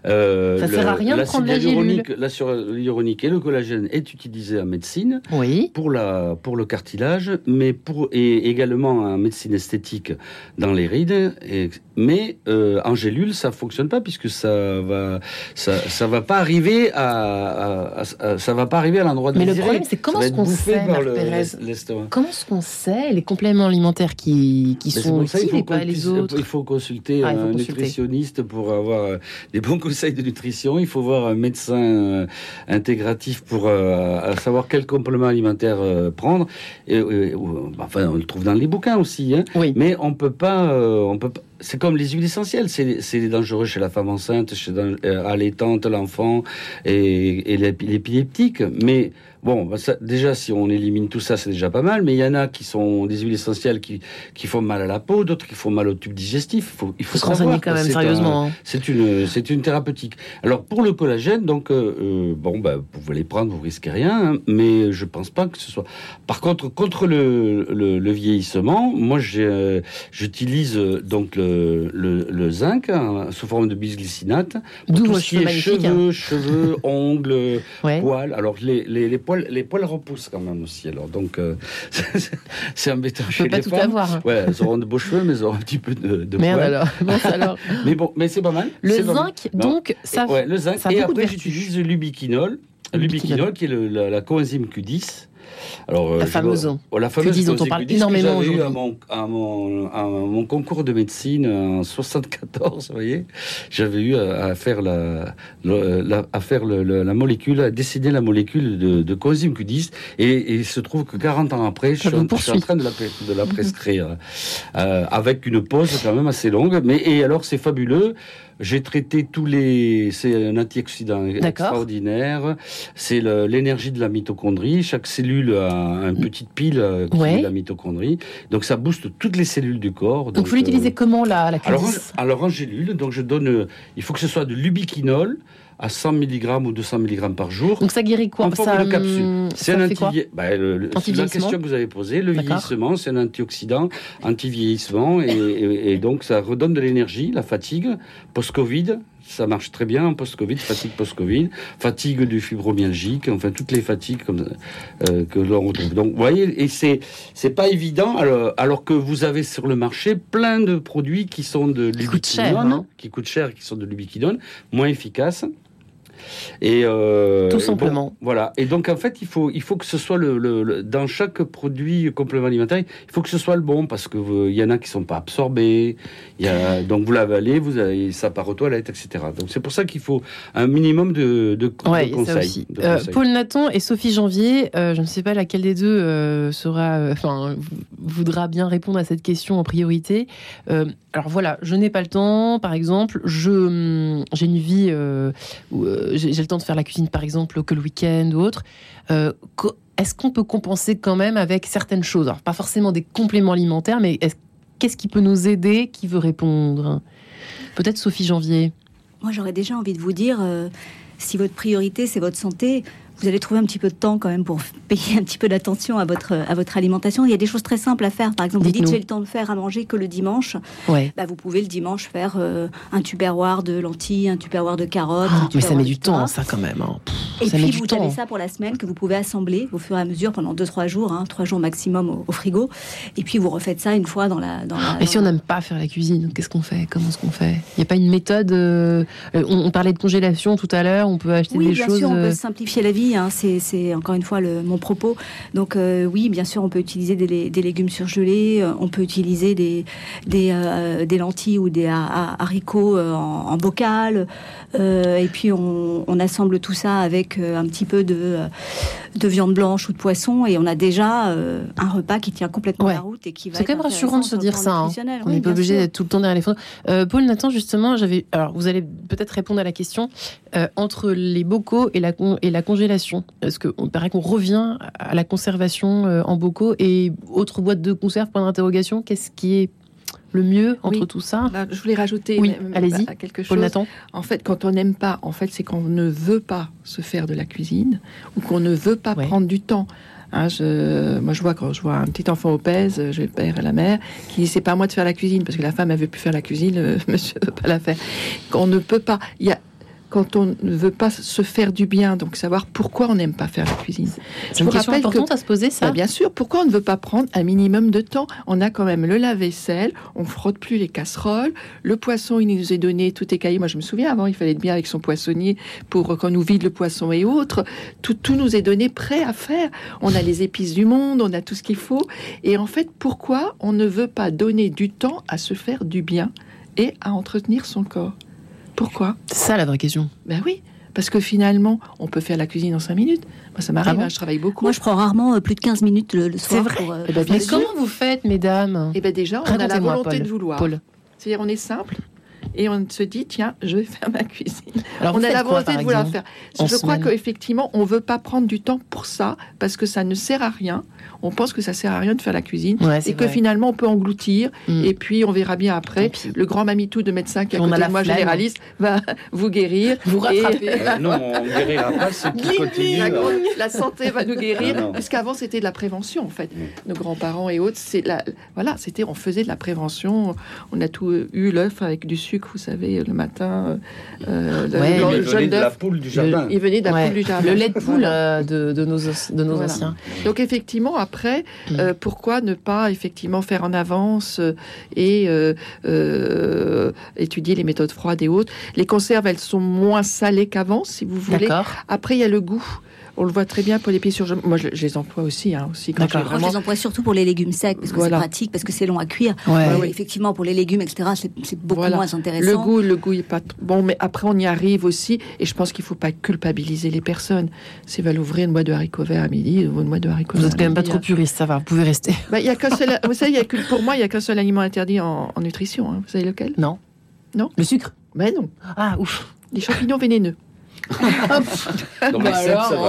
Euh, ça sert à rien de prendre la L'acide hyaluronique et le collagène est utilisé en médecine oui. pour, la, pour le cartilage, mais pour, et également en médecine esthétique dans les rides. Et, mais euh, en gélule, ça fonctionne pas puisque ça va, ça, ça va pas arriver à, ça va pas arriver à l'endroit de Mais le problème, c'est comment est-ce qu'on sait, Comment est-ce qu'on sait les compléments alimentaires qui, qui sont utiles et pas les autres? Il faut consulter ah, un nutritionniste pour avoir euh, des bons conseils de nutrition, il faut voir un médecin euh, intégratif pour euh, savoir quel complément alimentaire prendre. Et, enfin, on le trouve dans les bouquins aussi. Hein. Oui. Mais on peut pas, on peut c'est comme les huiles essentielles. C'est dangereux chez la femme enceinte, chez euh, allaitante, l'enfant et, et l'épileptique. Mais Bon, bah, déjà, si on élimine tout ça, c'est déjà pas mal, mais il y en a qui sont des huiles essentielles qui, qui font mal à la peau, d'autres qui font mal au tube digestif. Il faut, il faut, se renseigner quand même, sérieusement. Hein. C'est une, c'est une thérapeutique. Alors, pour le collagène, donc, euh, euh, bon, bah, vous pouvez les prendre, vous risquez rien, hein, mais je pense pas que ce soit. Par contre, contre le, le, vieillissement, moi, euh, j'utilise donc le, le, zinc hein, sous forme de bisglycinate. D'où vos cheveux, cheveux, cheveux, ongles, poils. Alors, les, les, les poils les poils repoussent quand même aussi. Alors donc, euh, c'est embêtant chez pas les tout femmes. Avoir. Ouais, elles auront de beaux cheveux, mais elles auront un petit peu de, de Merde alors. alors. mais bon, mais c'est pas mal. Le zinc, donc, ça. Ouais, le zinc. et après, j'utilise l'ubiquinol. L'ubiquinol, qui est la, la coenzyme Q10 alors, euh, la fameuse. Oh, la fameuse dont on parle énormément aujourd'hui. À mon, à, mon, à mon concours de médecine en 74, vous voyez, j'avais eu à, faire la, la, à faire le, la molécule, à dessiner la molécule de, de coenzyme Q10, et, il se trouve que 40 ans après, je suis, en, train de la, de la prescrire, euh, avec une pause quand même assez longue. Mais et alors, c'est fabuleux. J'ai traité tous les. C'est un antioxydant extraordinaire. C'est l'énergie de la mitochondrie. Chaque cellule a une petite pile euh, qui est la mitochondrie. Donc ça booste toutes les cellules du corps. Donc, vous l'utilisez euh, comment la, la alors, alors en gélule. Donc je donne. Euh, il faut que ce soit de l'ubiquinol à 100 mg ou 200 mg par jour. Donc ça guérit quoi En forme de capsule. C'est un anti bah, La question que vous avez posée, le vieillissement, c'est un antioxydant, anti-vieillissement, et, donc ça redonne de l'énergie, la fatigue, post-Covid. Ça marche très bien en post-Covid, fatigue post-Covid, fatigue du fibromyalgique, enfin toutes les fatigues comme, euh, que l'on retrouve. Donc, vous voyez, et c'est c'est pas évident alors, alors, que vous avez sur le marché plein de produits qui sont de l'ubiquinone, hein. qui coûtent cher, qui sont de l'ubiquinone, moins efficaces. Et euh, Tout simplement. voilà. Et donc en fait, il faut, il faut que ce soit le, dans chaque produit complément alimentaire, il faut que ce soit le bon parce que il y en a qui sont pas absorbés. Il y a, donc vous l'avalez, vous avez, ça part aux toilettes, etc. Donc c'est pour ça qu'il faut un minimum de, de, conseils. Euh, Paul Nathan et Sophie Janvier, euh, je ne sais pas laquelle des deux sera, enfin, voudra bien répondre à cette question en priorité. alors voilà, je n'ai pas le temps, par exemple, je hum, j'ai une vie où j'ai le temps de faire la cuisine, par exemple, que le week-end ou autre. Euh, est-ce qu'on peut compenser quand même avec certaines choses? Alors, pas forcément des compléments alimentaires, mais qu'est-ce qui peut nous aider? Qui veut répondre? Peut-être Sophie Janvier. Moi, j'aurais déjà envie de vous dire, euh, si votre priorité, c'est votre santé, vous allez trouver un petit peu de temps quand même pour payer un petit peu d'attention à votre, à votre alimentation. Il y a des choses très simples à faire. Par exemple, vous dites j'ai le temps de faire à manger que le dimanche. Ouais. Bah, vous pouvez le dimanche faire euh, un tupperware de lentilles, un tupperware de carottes. Ah, mais ça met du temps, ça quand même. Hein. et puis vous avez ça pour la semaine que vous pouvez assembler au fur et à mesure pendant 2-3 jours, hein, 3 jours maximum au, frigo. Et puis vous refaites ça une fois dans la. Dans mais si on n'aime pas faire la cuisine, qu'est-ce qu'on fait? Comment est-ce qu'on fait? Il n'y a pas une méthode. Euh, on, parlait de congélation tout à l'heure, on peut acheter des choses. Sûr, on peut euh, simplifier la vie. Hein, c'est encore une fois le, mon propos. Donc euh, oui, bien sûr, on peut utiliser des, légumes surgelés, euh, on peut utiliser des, des, euh, lentilles ou des haricots en, bocal, et puis on, assemble tout ça avec un petit peu de, de viande blanche ou de poisson, et on a déjà un repas qui tient complètement la route et qui va. C'est quand même rassurant de se dire ça. Hein. On n'est pas obligé d'être tout le temps derrière les photos. Paul Nathan, justement, j'avais. Alors, vous allez peut-être répondre à la question entre les bocaux et la, et la congélation. Est-ce que on paraît qu'on revient à la conservation euh, en bocaux et autres boîtes de conserve, point d'interrogation. Qu'est-ce qui est le mieux entre tout ça? Bah, Je voulais rajouter oui, allez-y, quelque chose. Nathan. En fait, quand on n'aime pas, en fait, c'est qu'on ne veut pas se faire de la cuisine ou qu'on ne veut pas prendre du temps. Hein, je, moi, je vois quand je vois un petit enfant obèse, j'ai le père et la mère, qui dit c'est pas à moi de faire la cuisine parce que la femme avait pu faire la cuisine, le monsieur ne veut pas la faire. On ne peut pas. Il y a quand on ne veut pas se faire du bien, donc savoir pourquoi on n'aime pas faire la cuisine. C'est une question importante à se poser, ça. Bah, bien sûr, pourquoi on ne veut pas prendre un minimum de temps? On a quand même le lave-vaisselle, on frotte plus les casseroles, le poisson, il nous est donné, tout est caillé. Moi, je me souviens, avant, il fallait être bien avec son poissonnier pour qu'on nous vide le poisson et autres. Tout, tout nous est donné prêt à faire. On a les épices du monde, on a tout ce qu'il faut. Et en fait, pourquoi on ne veut pas donner du temps à se faire du bien et à entretenir son corps? Pourquoi C'est ça la vraie question. Ben oui, parce que finalement, on peut faire la cuisine en 5 minutes. Moi, ça m'arrive, ah hein, je travaille beaucoup. Moi, je prends rarement euh, plus de 15 minutes le, soir. C'est vrai. Euh, eh ben, mais comment vous faites, mesdames Eh bien, déjà, on a la volonté de vouloir. C'est-à-dire, on est simple et on se dit tiens, je vais faire ma cuisine. Alors, on a la volonté de vouloir faire. Je crois qu'effectivement, on veut pas prendre du temps pour ça parce que ça ne sert à rien. On pense que ça sert à rien de faire la cuisine et que finalement on peut engloutir mm. et puis on verra bien après. Le grand mamitou de médecin qui a côté de moi généraliste va vous guérir, vous rattraper. Euh, non, on guérira pas qui continue. La, santé va nous guérir puisqu'avant c'était de la prévention en fait. Mm. Nos grands-parents et autres, c'est la voilà, c'était on faisait de la prévention. On a tout eu l'œuf avec du sucre vous savez, le matin. Euh, le, il venait de la poule du jardin. il venait de la poule du jardin. Le lait de poule euh, de, de, nos, de nos anciens. Donc effectivement, après, mm. euh, pourquoi ne pas effectivement faire en avance et étudier les méthodes froides et autres? Les conserves, elles sont moins salées qu'avant, si vous voulez. Après, il y a le goût. On le voit très bien pour les pieds sur. Moi, je, les emploie aussi. Hein, aussi quand je, vraiment... je, les emploie surtout pour les légumes secs, parce que c'est pratique, parce que c'est long à cuire. Ouais. effectivement, pour les légumes, etc., c'est beaucoup moins intéressant. Le goût, le goût est pas bon, mais après, on y arrive aussi. Et je pense qu'il ne faut pas culpabiliser les personnes. Si veulent ouvrir une boîte de haricots verts à midi, ou une boîte de haricots Vous n'êtes quand même pas trop puriste, ça va, vous pouvez rester. Bah, y a seul, vous savez, y a que, pour moi, il n'y a qu'un seul aliment interdit en, nutrition. Hein. Vous savez lequel? Non. Non? Le sucre Mais non. Ah, ouf. Les champignons vénéneux. Bah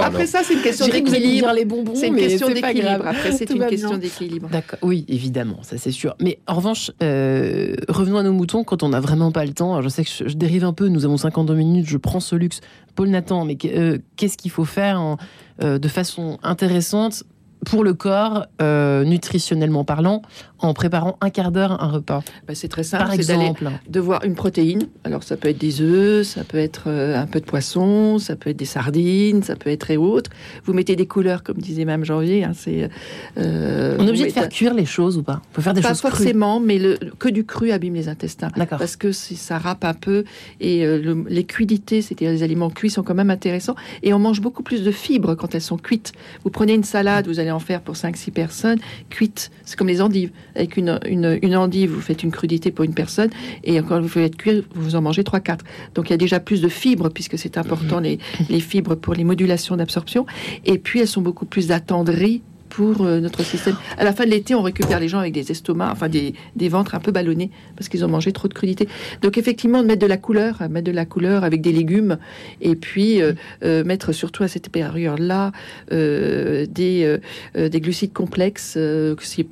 après ça, c'est une question d'équilibre. les bonbons, c'est une question d'équilibre. Après, c'est une question d'équilibre. D'accord. Oui, évidemment, ça c'est sûr. Mais en revanche, euh, revenons à nos moutons quand on n'a vraiment pas le temps. je sais que je, dérive un peu. Nous avons 52 minutes. Je prends ce luxe. Paul Nathan, mais euh, qu'est-ce qu'il faut faire euh, de façon intéressante pour le corps, nutritionnellement parlant, en préparant un quart d'heure un repas bah, C'est très simple, c'est d'aller de voir une protéine. Alors ça peut être des œufs, ça peut être euh, un peu de poisson, ça peut être des sardines, ça peut être et autres. Vous mettez des couleurs, comme disait même Janvier. Hein, c'est, euh, On est obligé de faire cuire les choses ou pas? On peut faire des pas forcément, mais le, que du cru abîme les intestins. D'accord. Parce que ça râpe un peu et euh, les cuidités, c'est-à-dire les aliments cuits, sont quand même intéressants. Et on mange beaucoup plus de fibres quand elles sont cuites. Vous prenez une salade, vous allez en faire pour 5-6 personnes, cuite. C'est comme les endives avec une, une, endive, vous faites une crudité pour une personne, et quand vous faites cuire, vous en mangez 3-4. Donc il y a déjà plus de fibres, puisque c'est important, mhm. les, les fibres pour les modulations d'absorption, et puis elles sont beaucoup plus attendries pour euh, notre système. À la fin de l'été, on récupère les gens avec des estomacs, enfin des, des ventres un peu ballonnés parce qu'ils ont mangé trop de crudité. Donc effectivement, mettre de la couleur, mettre de la couleur avec des légumes, et puis euh, euh, mettre surtout à cette période-là des, des glucides complexes,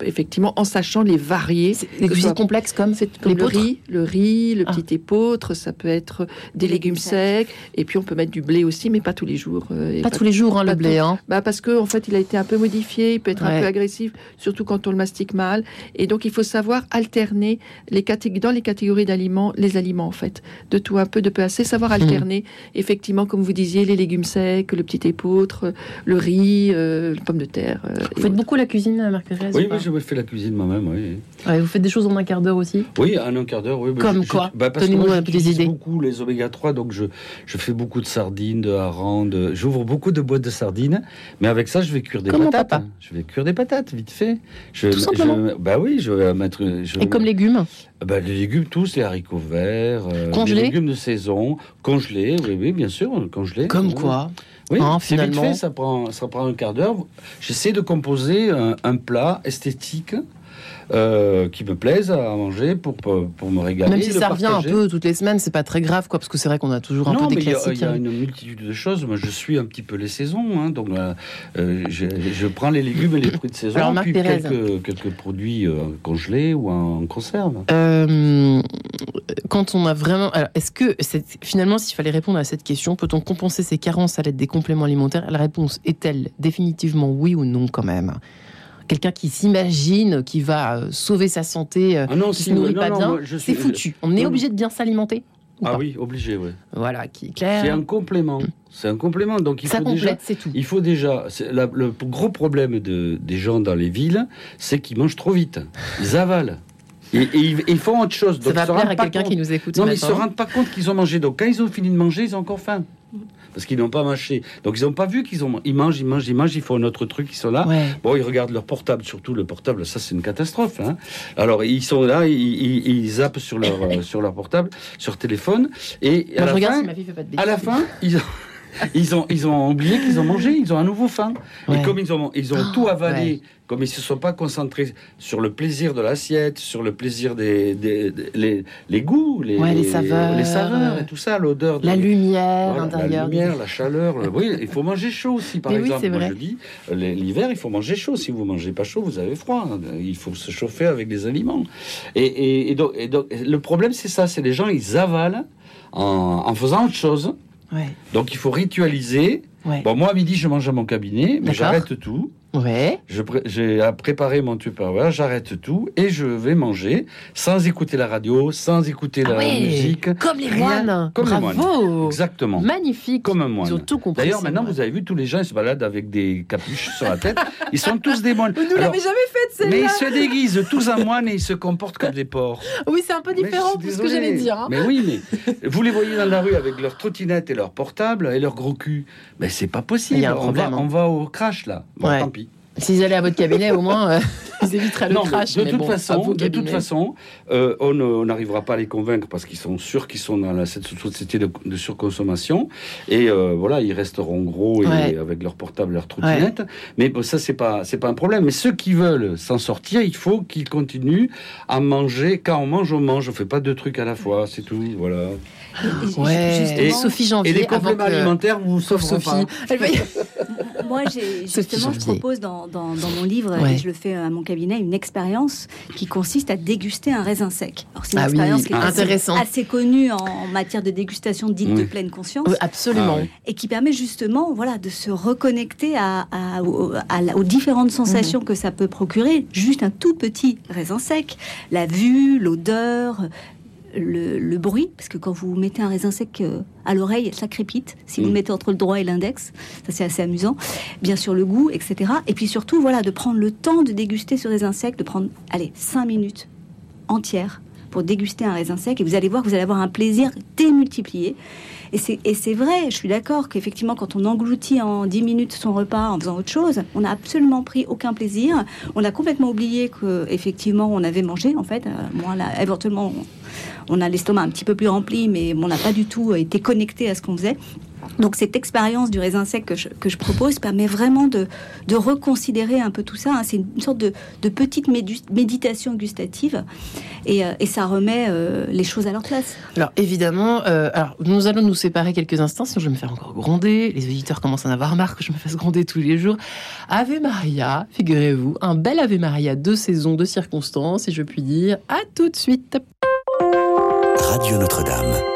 effectivement en sachant les varier. Des glucides complexes comme, comme le riz, le riz, le ah. petit épeautre, ça peut être des légumes secs, et puis on peut mettre du blé aussi, mais pas tous les jours. pas, tous les jours hein, le blé, hein. Bah parce que en fait, il a été un peu modifié il peut être un peu agressif, surtout quand on le mastique mal. Et donc, il faut savoir alterner les dans les catégories d'aliments, les aliments en fait, de tout un peu, de peu assez, savoir hmm. alterner. Effectivement, comme vous disiez, les légumes secs, le petit épeautre, le riz, euh, les pommes de terre. Euh, vous faites beaucoup la cuisine, Marc-Thérèse Oui, oui, je fais la cuisine moi-même, oui. vous faites des choses en un quart d'heure aussi? Oui, en un quart d'heure, oui. Comme quoi? bah, Parce que moi, des idées. beaucoup les oméga 3, donc je, je fais beaucoup de sardines, de harengs, j'ouvre beaucoup de boîtes de sardines, mais avec ça, je vais cuire des patates. Je vais cuire des patates, vite fait. Je, Tout simplement. bah oui, je vais mettre. Et comme légumes bah, Les légumes, tous, les haricots verts, euh, les légumes de saison, congelés, oui, oui, bien sûr, congelés. Comme quoi oui, hein, c'est vite fait, ça prend, ça prend un quart d'heure. J'essaie de composer un plat esthétique euh, qui me plaisent à manger pour, pour, me régaler. Même si ça revient un peu toutes les semaines, c'est pas très grave, quoi, parce que c'est vrai qu'on a toujours un peu des classiques. Il y, a une multitude de choses. Moi, je suis un petit peu les saisons, hein, donc euh, euh, je, prends les légumes et les fruits de saison, Alors, puis quelques, quelques, produits congelés ou en conserve. quand on a vraiment, est-ce que finalement, s'il fallait répondre à cette question, peut-on compenser ces carences à l'aide des compléments alimentaires? La réponse est-elle définitivement oui ou non, quand même? Quelqu'un qui s'imagine qui va euh, sauver sa santé, euh, ah non, qui ne se nourrit pas bien, c'est foutu. On est obligé de bien s'alimenter ah oui, obligé, oui. Voilà, qui clair. C'est un complément. C'est un complément. Donc il faut déjà. Tout. Il faut déjà. le gros problème de, des gens dans les villes, c'est qu'ils mangent trop vite. Ils avalent. Et, ils font autre chose. Donc, Ça va plaire à quelqu'un qui nous écoute. Non, mais ils se rendent pas compte qu'ils ont mangé. Donc quand ils ont fini de manger, ils ont encore faim parce qu'ils n'ont pas mâché. Donc ils n'ont pas vu qu'ils ont. Ils mangent, ils mangent, ils mangent, ils font un autre truc, ils sont là. Bon, ils regardent leur portable, surtout le portable, ça c'est une catastrophe. Hein. Alors ils sont là, ils, ils, zappent sur leur, euh, sur leur portable, sur téléphone, et à, la fin, à la fin, ils ont ils ont, ils ont oublié qu'ils ont mangé, ils ont un nouveau faim. Ouais. Et comme ils ont, ils ont Oh, tout avalé, ouais. comme ils se sont pas concentrés sur le plaisir de l'assiette, sur le plaisir des, des- des- les, les goûts, les, Ouais, les saveurs. les saveurs et tout ça, l'odeur, de- La lumière Voilà, intérieure. la lumière, la chaleur. le- Oui, il faut manger chaud aussi, par Mais oui, exemple. c'est Moi, vrai. je dis, l'hiver, il faut manger chaud. Si vous mangez pas chaud, vous avez froid. Il faut se chauffer avec des aliments. Et, et- et donc, et donc, le problème, c'est ça. C'est les gens, ils avalent en, en faisant autre chose. Ouais. Donc, il faut ritualiser. Ouais. Bon, moi, à midi, je mange à mon cabinet, mais j'arrête tout. Ouais. Pré- J'ai à préparer mon Tupperware, j'arrête tout et je vais manger sans écouter la radio, sans écouter Ah la ouais, musique. Comme les moines. Comme les Bravo. moines. Exactement. Magnifique. Comme un moine. Ils ont tout compris. D'ailleurs, maintenant, vous avez vu, tous les gens, ils se baladent avec des capuches sur la tête. Ils sont tous des moines. Vous Alors, l'avez jamais fait, mais celle-là. ils se déguisent tous en moines et ils se comportent comme des porcs. Oui, c'est un peu Mais différent de ce que j'allais dire. hein. Mais oui, mais vous les voyez dans la rue avec leur trottinette et leur portable et leur gros cul. Mais c'est pas possible. Il y a un on, va, hein. on va au crash là. Bon, Ouais. tant pis. S'ils allaient à votre cabinet, au moins, euh, ils éviteraient le Non, mais crash. de mais toute bon, façon, de toute cabinets. façon, euh, on ne- n'arrivera pas à les convaincre parce qu'ils sont sûrs qu'ils sont dans la, cette société de, de surconsommation et euh, voilà, ils resteront gros et Ouais. avec leur portable, leur trottinette. Mais bon, ça c'est pas c'est pas un problème. Mais ceux qui veulent s'en sortir, il faut qu'ils continuent à manger. Quand on mange, on mange. On fait pas deux trucs à la fois, c'est tout. Voilà. Et- Ouais. justement, Et- Sophie Janvier. Et les avant compléments que- alimentaires, vous Sauf sauveront Sophie. pas. Moi, j'ai Sophie justement, je propose dans, dans, dans mon livre, Ouais. et je le fais à mon cabinet, une expérience qui consiste à déguster un raisin sec. Alors, c'est une Ah oui, expérience qui est assez- connue en, en matière de dégustation dite de pleine conscience. Oui, absolument. Ah oui. Et qui permet justement voilà, de se reconnecter à, à- aux, à la- aux différentes sensations Mhm. que ça peut procurer. Juste un tout petit raisin sec, la vue, l'odeur, le, le bruit, parce que quand vous mettez un raisin sec euh, à l'oreille, ça crépite. Si vous Mm. le mettez entre le droit et l'index, ça c'est assez amusant. Bien sûr le goût, etc. Et puis surtout, voilà, de prendre le temps de déguster ce raisin sec, de prendre, allez, cinq minutes entières pour déguster un raisin sec. Et vous allez voir que vous allez avoir un plaisir démultiplié. Et c'est, et c'est vrai, je suis d'accord qu'effectivement, quand on engloutit en 10 minutes son repas en faisant autre chose, on n'a absolument pris aucun plaisir. On a complètement oublié que effectivement on avait mangé, en fait. Euh, moi, là, éventuellement, on, a l'estomac un petit peu plus rempli, mais on n'a pas du tout été connecté à ce qu'on faisait. Donc cette expérience du raisin sec que je, que je propose permet vraiment de, de reconsidérer un peu tout ça. hein. C'est une sorte de, de petite méditation gustative et, euh, ça remet euh, les choses à leur place. Alors évidemment, euh, alors nous allons nous séparer quelques instants, sinon je vais me faire encore gronder. Les auditeurs commencent à en avoir marre que je me fasse gronder tous les jours. Ave Maria, figurez-vous, un bel Ave Maria de saison, de circonstances, et je puis dire à tout de suite. Radio Notre-Dame.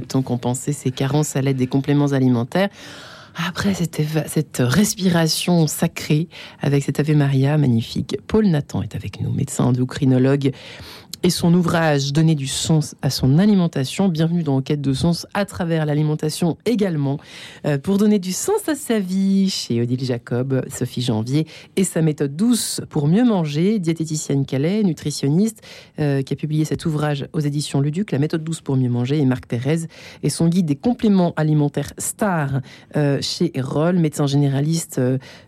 Peut-on compenser ces carences à l'aide des compléments alimentaires. Après cette, cette respiration sacrée avec cet Ave Maria magnifique, Paul Nathan est avec nous, médecin endocrinologue et son ouvrage Donner du sens à son alimentation. Bienvenue dans Quête de sens à travers l'alimentation également. Euh, pour donner du sens à sa vie, chez Odile Jacob, Sophie Janvier et sa méthode douce pour mieux manger, diététicienne Calais, nutritionniste, euh, qui a publié cet ouvrage aux éditions Luduc, La méthode douce pour mieux manger, et Marc Thérèse, et son guide des compléments alimentaires star euh, chez Erol, médecin généraliste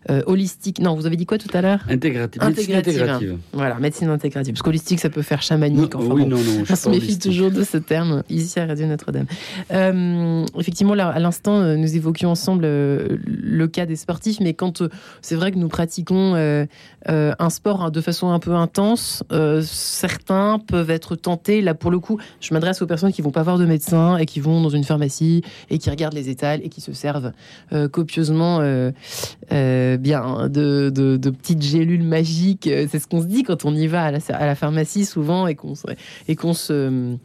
holistique. Non, vous avez dit quoi tout à l'heure? Intégrative. intégrative. Voilà, médecine intégrative. Parce qu'holistique, ça peut faire chaman oui, non, non, on se méfie toujours de ce terme ici à Radio Notre-Dame. Euh, effectivement, là, à l'instant, euh, nous évoquions ensemble euh, le cas des sportifs, mais quand c'est vrai que nous pratiquons un sport hein, de façon un peu intense, certains peuvent être tentés. Là, pour le coup, je m'adresse aux personnes qui vont pas voir de médecin et qui vont dans une pharmacie et qui regardent les étals et qui se servent copieusement bien de, de, petites gélules magiques. C'est ce qu'on se dit quand on y va à la, à la pharmacie souvent et qu'on et qu'on se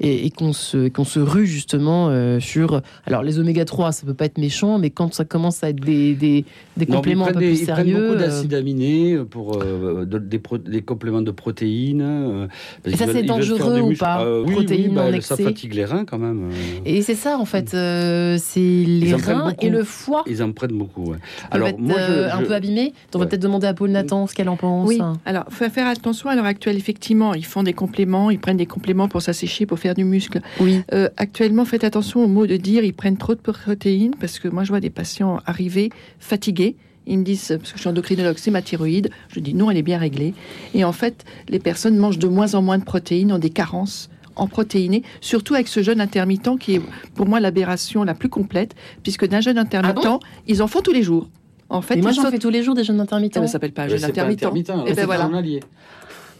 et, qu'on se qu'on se rue justement euh, sur alors les oméga 3 ça peut pas être méchant mais quand ça commence à être des, des, des compléments un peu plus sérieux ils beaucoup euh, d'acides aminés pour euh, des, des, compléments de protéines et ça c'est dangereux ou pas? Protéines bah, ça fatigue les reins quand même et c'est ça en fait c'est les reins et le foie. Ils en prennent beaucoup alors moi un peu abîmé on va peut-être demander à Paul Nathan ce qu'elle en pense. Oui. Alors faut faire attention à l'heure actuelle effectivement ils font des compléments, ils prennent des compléments pour s'assécher, pour faire du muscle. Oui. Euh, actuellement, faites attention au mot de dire ils prennent trop de protéines parce que moi, je vois des patients arriver fatigués. Ils me disent, parce que je suis endocrinologue, c'est ma thyroïde. Je dis non, elle est bien réglée. Et en fait, les personnes mangent de moins en moins de protéines, ont des carences en protéinés, surtout avec ce jeûne intermittent qui est pour moi l'aberration la plus complète, puisque d'un jeûne intermittent, ah ils en font tous les jours. En fait, moi j'en fais tous les jours des jeûnes intermittents. Ça ne s'appelle pas jeûne intermittent. intermittent. Et eh ben voilà.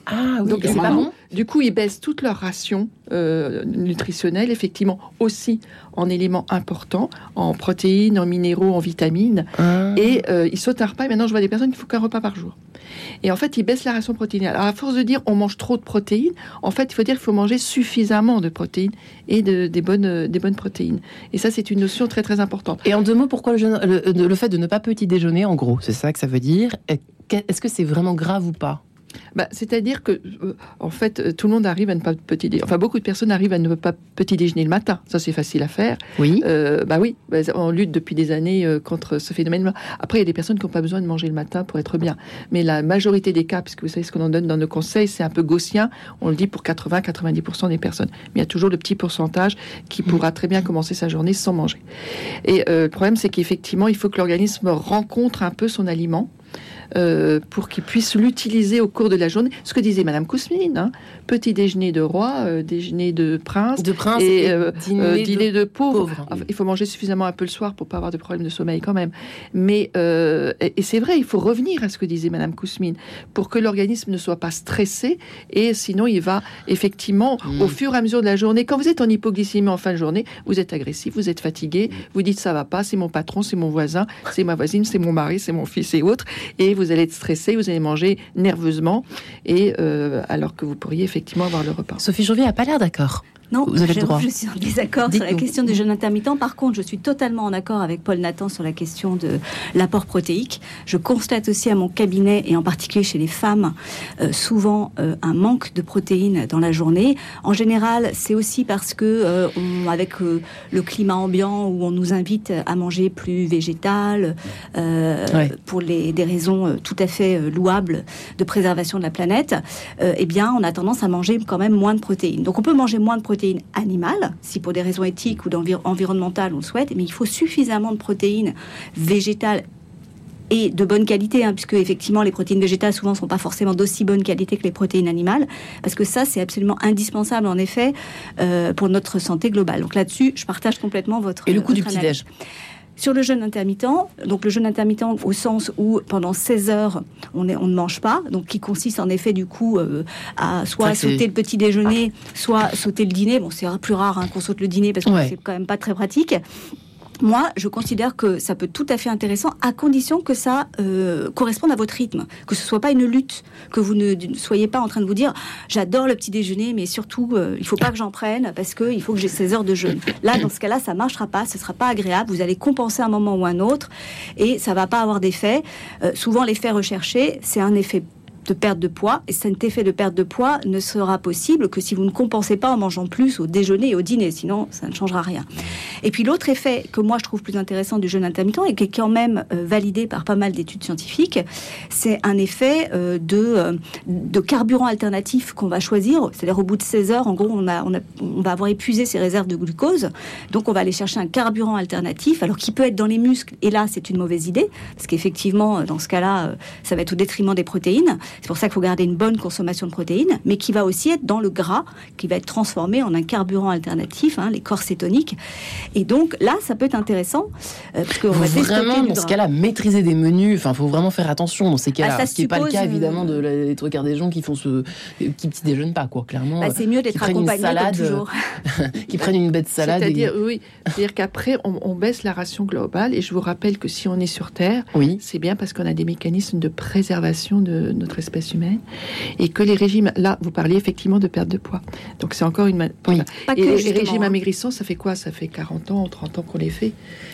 Ah oui, c'est pas bon. Du coup, ils baissent toute leur ration euh, nutritionnelle, effectivement, aussi en éléments importants, en protéines, en minéraux, en vitamines. Ah. Et euh, ils sautent un repas. Et maintenant, je vois des personnes qui font qu'un repas par jour. Et en fait, ils baissent la ration protéinale. Alors, à force de dire on mange trop de protéines, en fait, il faut dire qu'il faut manger suffisamment de protéines et de, des, bonnes, des bonnes protéines. Et ça, c'est une notion très, très importante. Et en deux mots, pourquoi le, le fait de ne pas petit déjeuner, en gros, c'est ça que ça veut dire? Est-ce que c'est vraiment grave ou pas? Bah, C'est-à-dire que, euh, en fait, euh, tout le monde arrive à ne pas petit déjeuner. Enfin, beaucoup de personnes arrivent à ne pas petit déjeuner le matin. Ça, c'est facile à faire. Oui. Euh, bah oui, bah, on lutte depuis des années contre ce phénomène. Après, il y a des personnes qui n'ont pas besoin de manger le matin pour être bien. Mais la majorité des cas, puisque vous savez ce qu'on en donne dans nos conseils, c'est un peu gaussien. On le dit pour 80-90% des personnes. Mais il y a toujours le petit pourcentage qui mmh. pourra très bien commencer sa journée sans manger. Et le problème, c'est qu'effectivement, il faut que l'organisme rencontre un peu son aliment. Euh, pour qu'ils puissent l'utiliser au cours de la journée. Ce que disait Madame Kousmine, hein. Petit déjeuner de roi, euh, déjeuner de prince, de prince et, euh, dîner, de, pauvre. il faut manger suffisamment un peu le soir pour pas avoir de problème de sommeil quand même. Mais et, c'est vrai, il faut revenir à ce que disait Madame Kousmine pour que l'organisme ne soit pas stressé et sinon il va effectivement mm. au fur et à mesure de la journée. Quand vous êtes en hypoglycémie en fin de journée, vous êtes agressif, vous êtes fatigué, vous dites ça va pas, c'est mon patron, c'est mon voisin, c'est ma voisine, c'est mon mari, c'est mon fils et autres, et vous vous allez être stressé, vous allez manger nerveusement, et euh, alors que vous pourriez effectivement le repas. Sophie Jovier n'a pas l'air d'accord. Non, vous avez le droit. je suis en désaccord sur la question du jeûne intermittent. Par contre, je suis totalement en accord avec Paul Nathan sur la question de l'apport protéique. Je constate aussi à mon cabinet, et en particulier chez les femmes, euh, souvent euh, un manque de protéines dans la journée. En général, c'est aussi parce que, on, avec le climat ambiant où on nous invite à manger plus végétal, pour les, des raisons tout à fait louables de préservation de la planète, eh bien, on a tendance à manger quand même moins de protéines. Donc, on peut manger moins de protéines protéines animales, si pour des raisons éthiques ou environnementales on le souhaite, mais il faut suffisamment de protéines végétales et de bonne qualité, hein, puisque effectivement les protéines végétales souvent ne sont pas forcément d'aussi bonne qualité que les protéines animales, parce que ça c'est absolument indispensable en effet euh, pour notre santé globale. Donc là-dessus, je partage complètement votre. Et le coût du petit déj. Sur le jeûne intermittent, donc le jeûne intermittent au sens où pendant 16 heures on, est, on ne mange pas, donc qui consiste en effet du coup euh, à soit sauter le petit déjeuner, soit sauter le dîner. Bon, c'est plus rare hein, qu'on saute le dîner parce que c'est quand même pas très pratique. Moi, je considère que ça peut tout à fait intéressant à condition que ça euh, corresponde à votre rythme, que ce soit pas une lutte, que vous ne, soyez pas en train de vous dire j'adore le petit déjeuner, mais surtout euh, il faut pas que j'en prenne parce que il faut que j'ai 16 heures de jeûne. Là, dans ce cas-là, ça marchera pas, ce sera pas agréable. Vous allez compenser un moment ou un autre et ça va pas avoir d'effet. Euh, souvent, l'effet recherché, c'est un effet de perte de poids. Et cet effet de perte de poids ne sera possible que si vous ne compensez pas en mangeant plus au déjeuner et au dîner. Sinon, ça ne changera rien. Et puis l'autre effet que moi je trouve plus intéressant du jeûne intermittent et qui est quand même euh, validé par pas mal d'études scientifiques, c'est un effet euh, de, euh, de carburant alternatif qu'on va choisir. C'est-à-dire au bout de 16 heures, en gros, on, on va avoir épuisé ses réserves de glucose. Donc on va aller chercher un carburant alternatif, alors qui peut être dans les muscles. Et là, c'est une mauvaise idée, parce qu'effectivement, dans ce cas-là, ça va être au détriment des protéines. C'est pour ça qu'il faut garder une bonne consommation de protéines, mais qui va aussi être dans le gras, qui va être transformé en un carburant alternatif, hein, les corps cétoniques. Et donc là, ça peut être intéressant, euh, parce qu'on va vraiment dans ce cas-là maîtriser des menus. Enfin, faut vraiment faire attention dans ces ah, cas-là. ce qui n'est pas le cas évidemment de les trois quarts des gens qui font ce qui petit déjeunent pas quoi. Clairement, bah, c'est mieux d'être accompagné salade, toujours. qui prennent une bête salade. C'est-à-dire oui, c'est-à-dire qu'après on, baisse la ration globale. Et je vous rappelle que si on est sur Terre, oui. c'est bien parce qu'on a des mécanismes de préservation de notre espèce humaine et que les régimes, là, vous parliez effectivement de perte de poids. Donc c'est encore une. Oui. Et les, régimes hein. amaigrissants, ça fait quoi? Ça fait 40 ans, 30 ans qu'on les fait.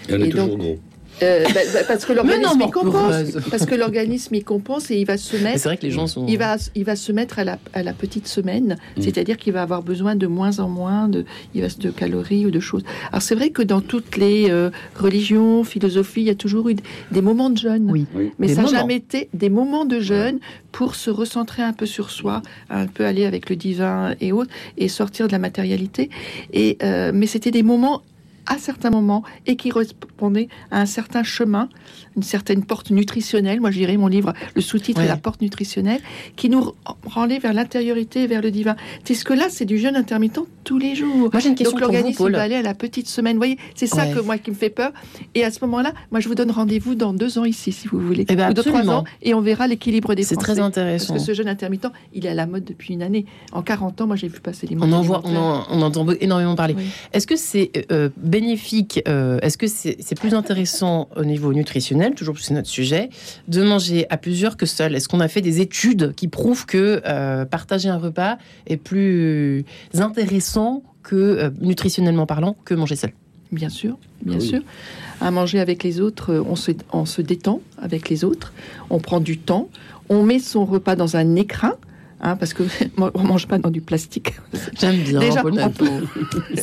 Et on est toujours gros. Euh, bah, bah, parce que l'organisme il compense. Parce que l'organisme il compense et il va se mettre. C'est vrai que les gens sont. Il va, il va se mettre à la, à la petite semaine, mm. c'est-à-dire qu'il va avoir besoin de moins en moins de, il va, de calories ou de choses. Alors c'est vrai que dans toutes les euh, religions, philosophies, il y a toujours eu des moments de jeûne. Oui. Mais ça n'a jamais été des moments de jeûne pour se recentrer un peu sur soi, un peu aller avec le divin et autres, et sortir de la matérialité. Et euh, mais c'était des moments à certains moments et qui répondait à un certain chemin, une certaine porte nutritionnelle. Moi, j'irai mon livre, le sous-titre est La porte nutritionnelle, qui nous rendait vers l'intériorité, vers le divin. C'est ce que là, c'est du jeûne intermittent tous les jours. Moi, j'ai une question Donc, l'organisme va aller à la petite semaine. Vous voyez, c'est ça que moi qui me fait peur. Et à ce moment-là, moi, je vous donne rendez-vous dans deux ans ici, si vous voulez, eh ben, ou dans trois ans, et on verra l'équilibre des C'est très intéressant. Parce que ce jeûne intermittent, il est à la mode depuis une année. En 40 ans, moi, j'ai vu passer les On en voit, on, on entend énormément parler. Est-ce que c'est euh, bénéfique euh, Est-ce que c'est plus intéressant au niveau nutritionnel, toujours c'est notre sujet, de manger à plusieurs que seul? Est-ce qu'on a fait des études qui prouvent que euh, partager un repas est plus intéressant que euh, nutritionnellement parlant que manger seul? Bien sûr, bien ah sûr. À manger avec les autres, on se, on se détend avec les autres, on prend du temps, on met son repas dans un écrin. Hein, parce que on mange pas dans du plastique. J'aime bien. Déjà,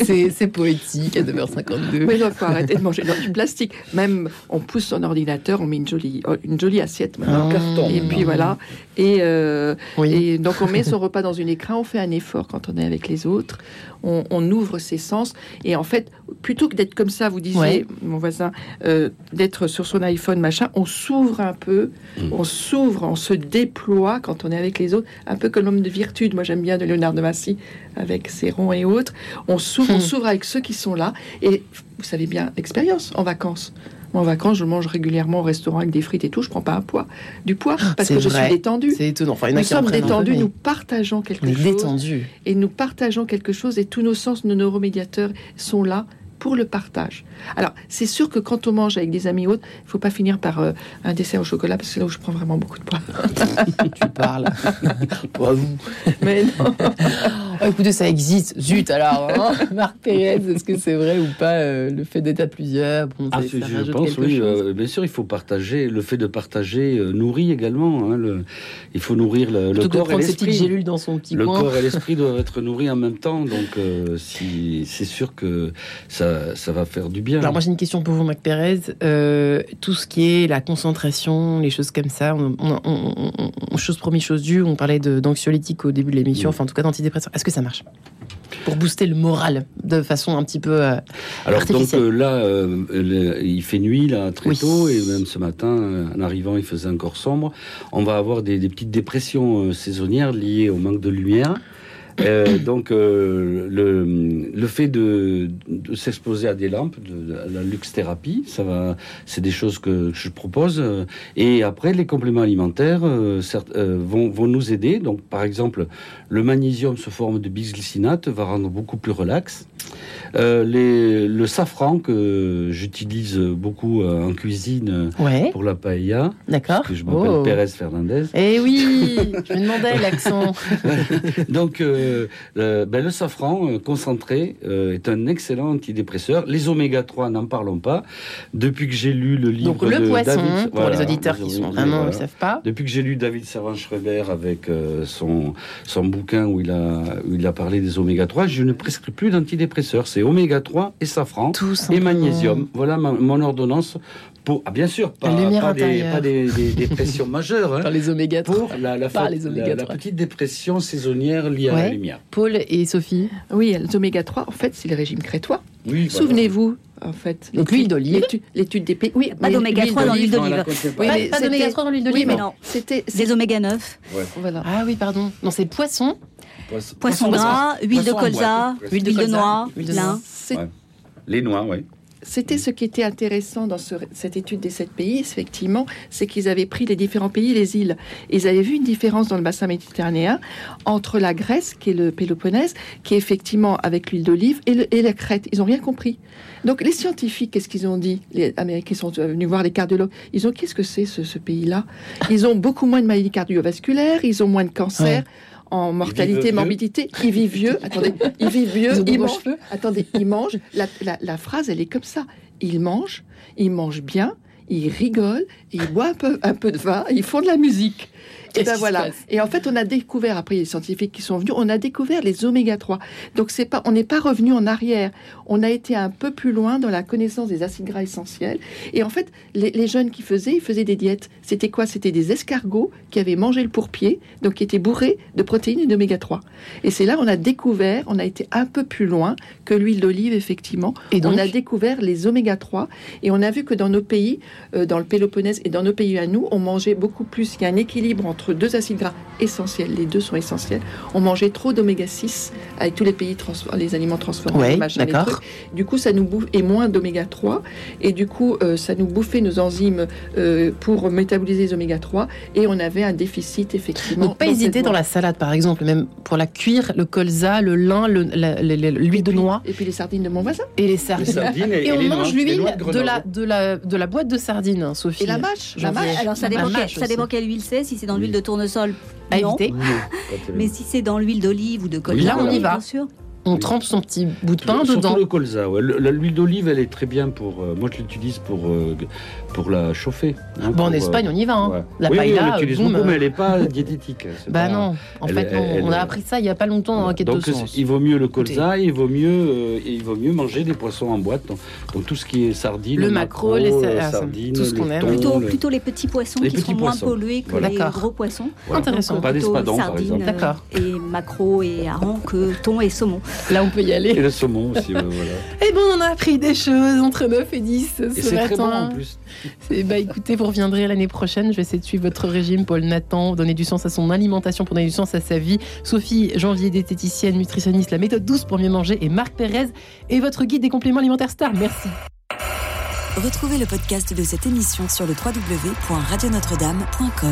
c'est poétique à 9h52. Mais il faut arrêter de manger dans du plastique. Même, on pousse son ordinateur, on met une jolie, une jolie assiette maintenant. carton. Et puis voilà. Et, euh, et, donc on met son repas dans une écran, on fait un effort quand on est avec les autres, on, ouvre ses sens. Et en fait, plutôt que d'être comme ça, vous disiez, mon voisin, euh, d'être sur son iPhone, machin, on s'ouvre un peu, mm. on s'ouvre, on se déploie quand on est avec les autres, un peu comme l'homme de virtude. Moi, j'aime bien de Léonard de Massy avec ses ronds et autres. On s'ouvre, on mm. s'ouvre avec ceux qui sont là. Et vous savez bien, l'expérience en vacances en vacances, je mange régulièrement au restaurant avec des frites et tout. Je prends pas un poids, du poids, ah, parce que je suis détendue. C'est étonnant. Enfin, nous sommes détendus, nous partageons quelque chose. Détendus. Et nous partageons quelque chose et tous nos sens, nos neuromédiateurs sont là pour le partage. Alors, c'est sûr que quand on mange avec des amis autres, il faut pas finir par euh, un dessert au chocolat, parce que c'est là où je prends vraiment beaucoup de poids. tu parles. Pas vous. Mais non. Oh, écoutez, ça existe. Zut, alors, hein Marc Pérez, est-ce que c'est vrai ou pas euh, le fait d'être à plusieurs? Ah, Je pense, oui. Euh, bien sûr, il faut partager. Le fait de partager nourrit également. Hein, le, il faut nourrir le, le corps et l'esprit. dans son petit le corps et l'esprit doivent être nourris en même temps. Donc, si, c'est sûr que ça, ça va faire du bien. Alors moi j'ai une question pour vous, Mac Pérez. Euh, tout ce qui est la concentration, les choses comme ça, on, on, chose promis, chose due, on parlait d'anxiolytique au début de l'émission, enfin en tout cas d'antidépresseurs. Est-ce que ça marche pour booster le moral de façon un petit peu euh, Alors donc euh, là, il fait nuit là très tôt et même ce matin, en arrivant, il faisait encore sombre. On va avoir des, des petites dépressions saisonnières liées au manque de lumière. Euh, donc, euh, le, le fait de, de s'exposer à des lampes, de, de la luxe thérapie, ça va, c'est des choses que je propose. Et après, les compléments alimentaires euh, certes, vont, vont nous aider. Donc, par exemple, le magnésium sous forme de bisglycinate va rendre beaucoup plus relax. Les, le safran que j'utilise beaucoup en cuisine Ouais, pour la paella, d'accord. que je m'appelle Oh. Pérez Fernandez. Eh oui, je me demandais l'accent. Donc, euh, euh, ben, le safran euh, concentré euh, est un excellent antidépresseur. Les oméga 3, n'en parlons pas. Depuis que j'ai lu le livre Donc le de poisson, David, pour voilà, les auditeurs qui sont vraiment, voilà. ils savent pas. Depuis que j'ai lu David Servan-Schreiber avec euh, son, son bouquin où il, a, où il a parlé des oméga 3, je ne prescris plus d'antidépresseurs. C'est oméga 3 et safran Tout et simplement. magnésium. Voilà ma- mon ordonnance. Pour, ah, bien sûr, pas, La des, pas des, des dépressions majeures. hein. Dans les oméga 3. Pour la, la, fa- les la- oméga la 3. petite dépression saisonnière liée à la Ouais. lumière. Paul et Sophie. Oui, les oméga 3, en fait, c'est le régime crétois. Oui, voilà. Souvenez-vous, en fait. Donc, l'huile d'olive. l'étude- des pays. Oui, Pas d'oméga 3 dans l'huile d'olive. la. Oui, Pas- d'oméga c'était- 3 dans l'huile Oui, d'olive. mais non. C'était. Des oméga 9, Voilà. Ah oui, pardon. Non, c'est poisson. Poisson- poisson gras, huile de poisson colza, huile de colza, noix, huile de lin. noix. Ouais. Les noix, oui. C'était ce qui était intéressant dans ce- cette étude des sept pays, effectivement, c'est qu'ils avaient pris les différents pays, les îles. Ils avaient vu une différence dans le bassin méditerranéen entre la Grèce, qui est le Péloponnèse, qui est effectivement avec l'huile d'olive, et, la Crète. Ils n'ont rien compris. Donc les scientifiques, qu'est-ce qu'ils ont dit? Les Américains sont venus voir les cardiologues. Ils ont qu'est-ce que c'est ce, pays-là? Ils ont beaucoup moins de maladies cardiovasculaires, ils ont moins de cancer. En mortalité, morbidité, ils vivent vieux. Attendez, ils vivent vieux. Ils Ils mangent. Attendez, ils mangent. La, la- la phrase, elle est comme ça. Ils mangent, ils mangent bien, ils rigolent, ils boivent un peu, un peu de vin, ils font de la musique. Et ben voilà. Et en fait, on a découvert après les scientifiques qui sont venus, on a découvert les oméga 3. Donc c'est pas, on n'est pas revenu en arrière. On a été un peu plus loin dans la connaissance des acides gras essentiels. Et en fait, les, les jeunes qui faisaient, ils faisaient des diètes. C'était quoi? C'était des escargots qui avaient mangé le pourpier, donc qui étaient bourrés de protéines et d'oméga 3. Et c'est là on a découvert, on a été un peu plus loin que l'huile d'olive effectivement. Et donc on a découvert les oméga 3 et on a vu que dans nos pays, euh, dans le Péloponnèse et dans nos pays à nous, on mangeait beaucoup plus. Il y a un équilibre entre deux acides gras essentiels. Les deux sont essentiels. On mangeait trop d'oméga 6 avec tous les pays les aliments transformés, Ouais, les machins, les d'accord. Du coup, ça nous bouffe et moins d'oméga 3 et du coup, euh, ça nous bouffait nos enzymes euh, pour métaboliser les oméga 3 et on avait un déficit effectivement. Donc pas hésiter dans la salade, par exemple, même pour la cuire, le colza, le lin, l'huile de noix et puis les sardines de mon voisin et les Les sardines. et, Et on les mange l'huile de la, de, la, de la boîte de sardines, hein, Sophie. et la mâche, la mâche. Alors ça dépend, mâche quel- ça dépend quelle huile c'est. Si c'est dans l'huile de tournesol, À non. éviter. Non, pas terrible. Mais si c'est dans l'huile d'olive ou de colza, Là, on y va. Bien sûr. On Oui. trempe son petit bout de pain Surtout dedans. le colza. ouais. Le- L'huile d'olive, elle est très bien pour. euh, moi, je l'utilise pour, euh, pour la chauffer. hein, Bon, en pour, euh, Espagne, on y va. hein. ouais. La oui, oui, paella, on l'utilise beaucoup, mais elle n'est pas diététique. c'est Bah pas- non, en elle- fait, elle- on a appris ça il y a pas longtemps dans Voilà. Enquête de Donc, sens. il vaut mieux le colza, il vaut mieux, euh, il vaut mieux manger des poissons en boîte. Donc, donc tout ce qui est sardines, Le maquereau, les ah, sardines, tout ce le qu'on aime. thon, Plutôt, le- plutôt les petits poissons Les qui petits sont moins poissons. pollués que les gros poissons. Intéressant. Pas par sardines exemple. D'accord. et maquereaux et harengs que thon et saumon. Là, on peut y Et aller. le saumon aussi, voilà. Eh ben, on en a appris des choses entre 9 et 10 ce Et c'est très bon matin. en plus. C'est- Bah écoutez, vous reviendrez l'année prochaine. Je vais essayer de suivre votre régime, Paul Nathan, donner du sens à son alimentation pour donner du sens à sa vie. Sophie Janvier, diététicienne, nutritionniste, la méthode douce pour mieux manger. Et Marc Pérez et votre guide des compléments alimentaires star. Merci. Retrouvez le podcast de cette émission sur le www.radionotre-dame.com.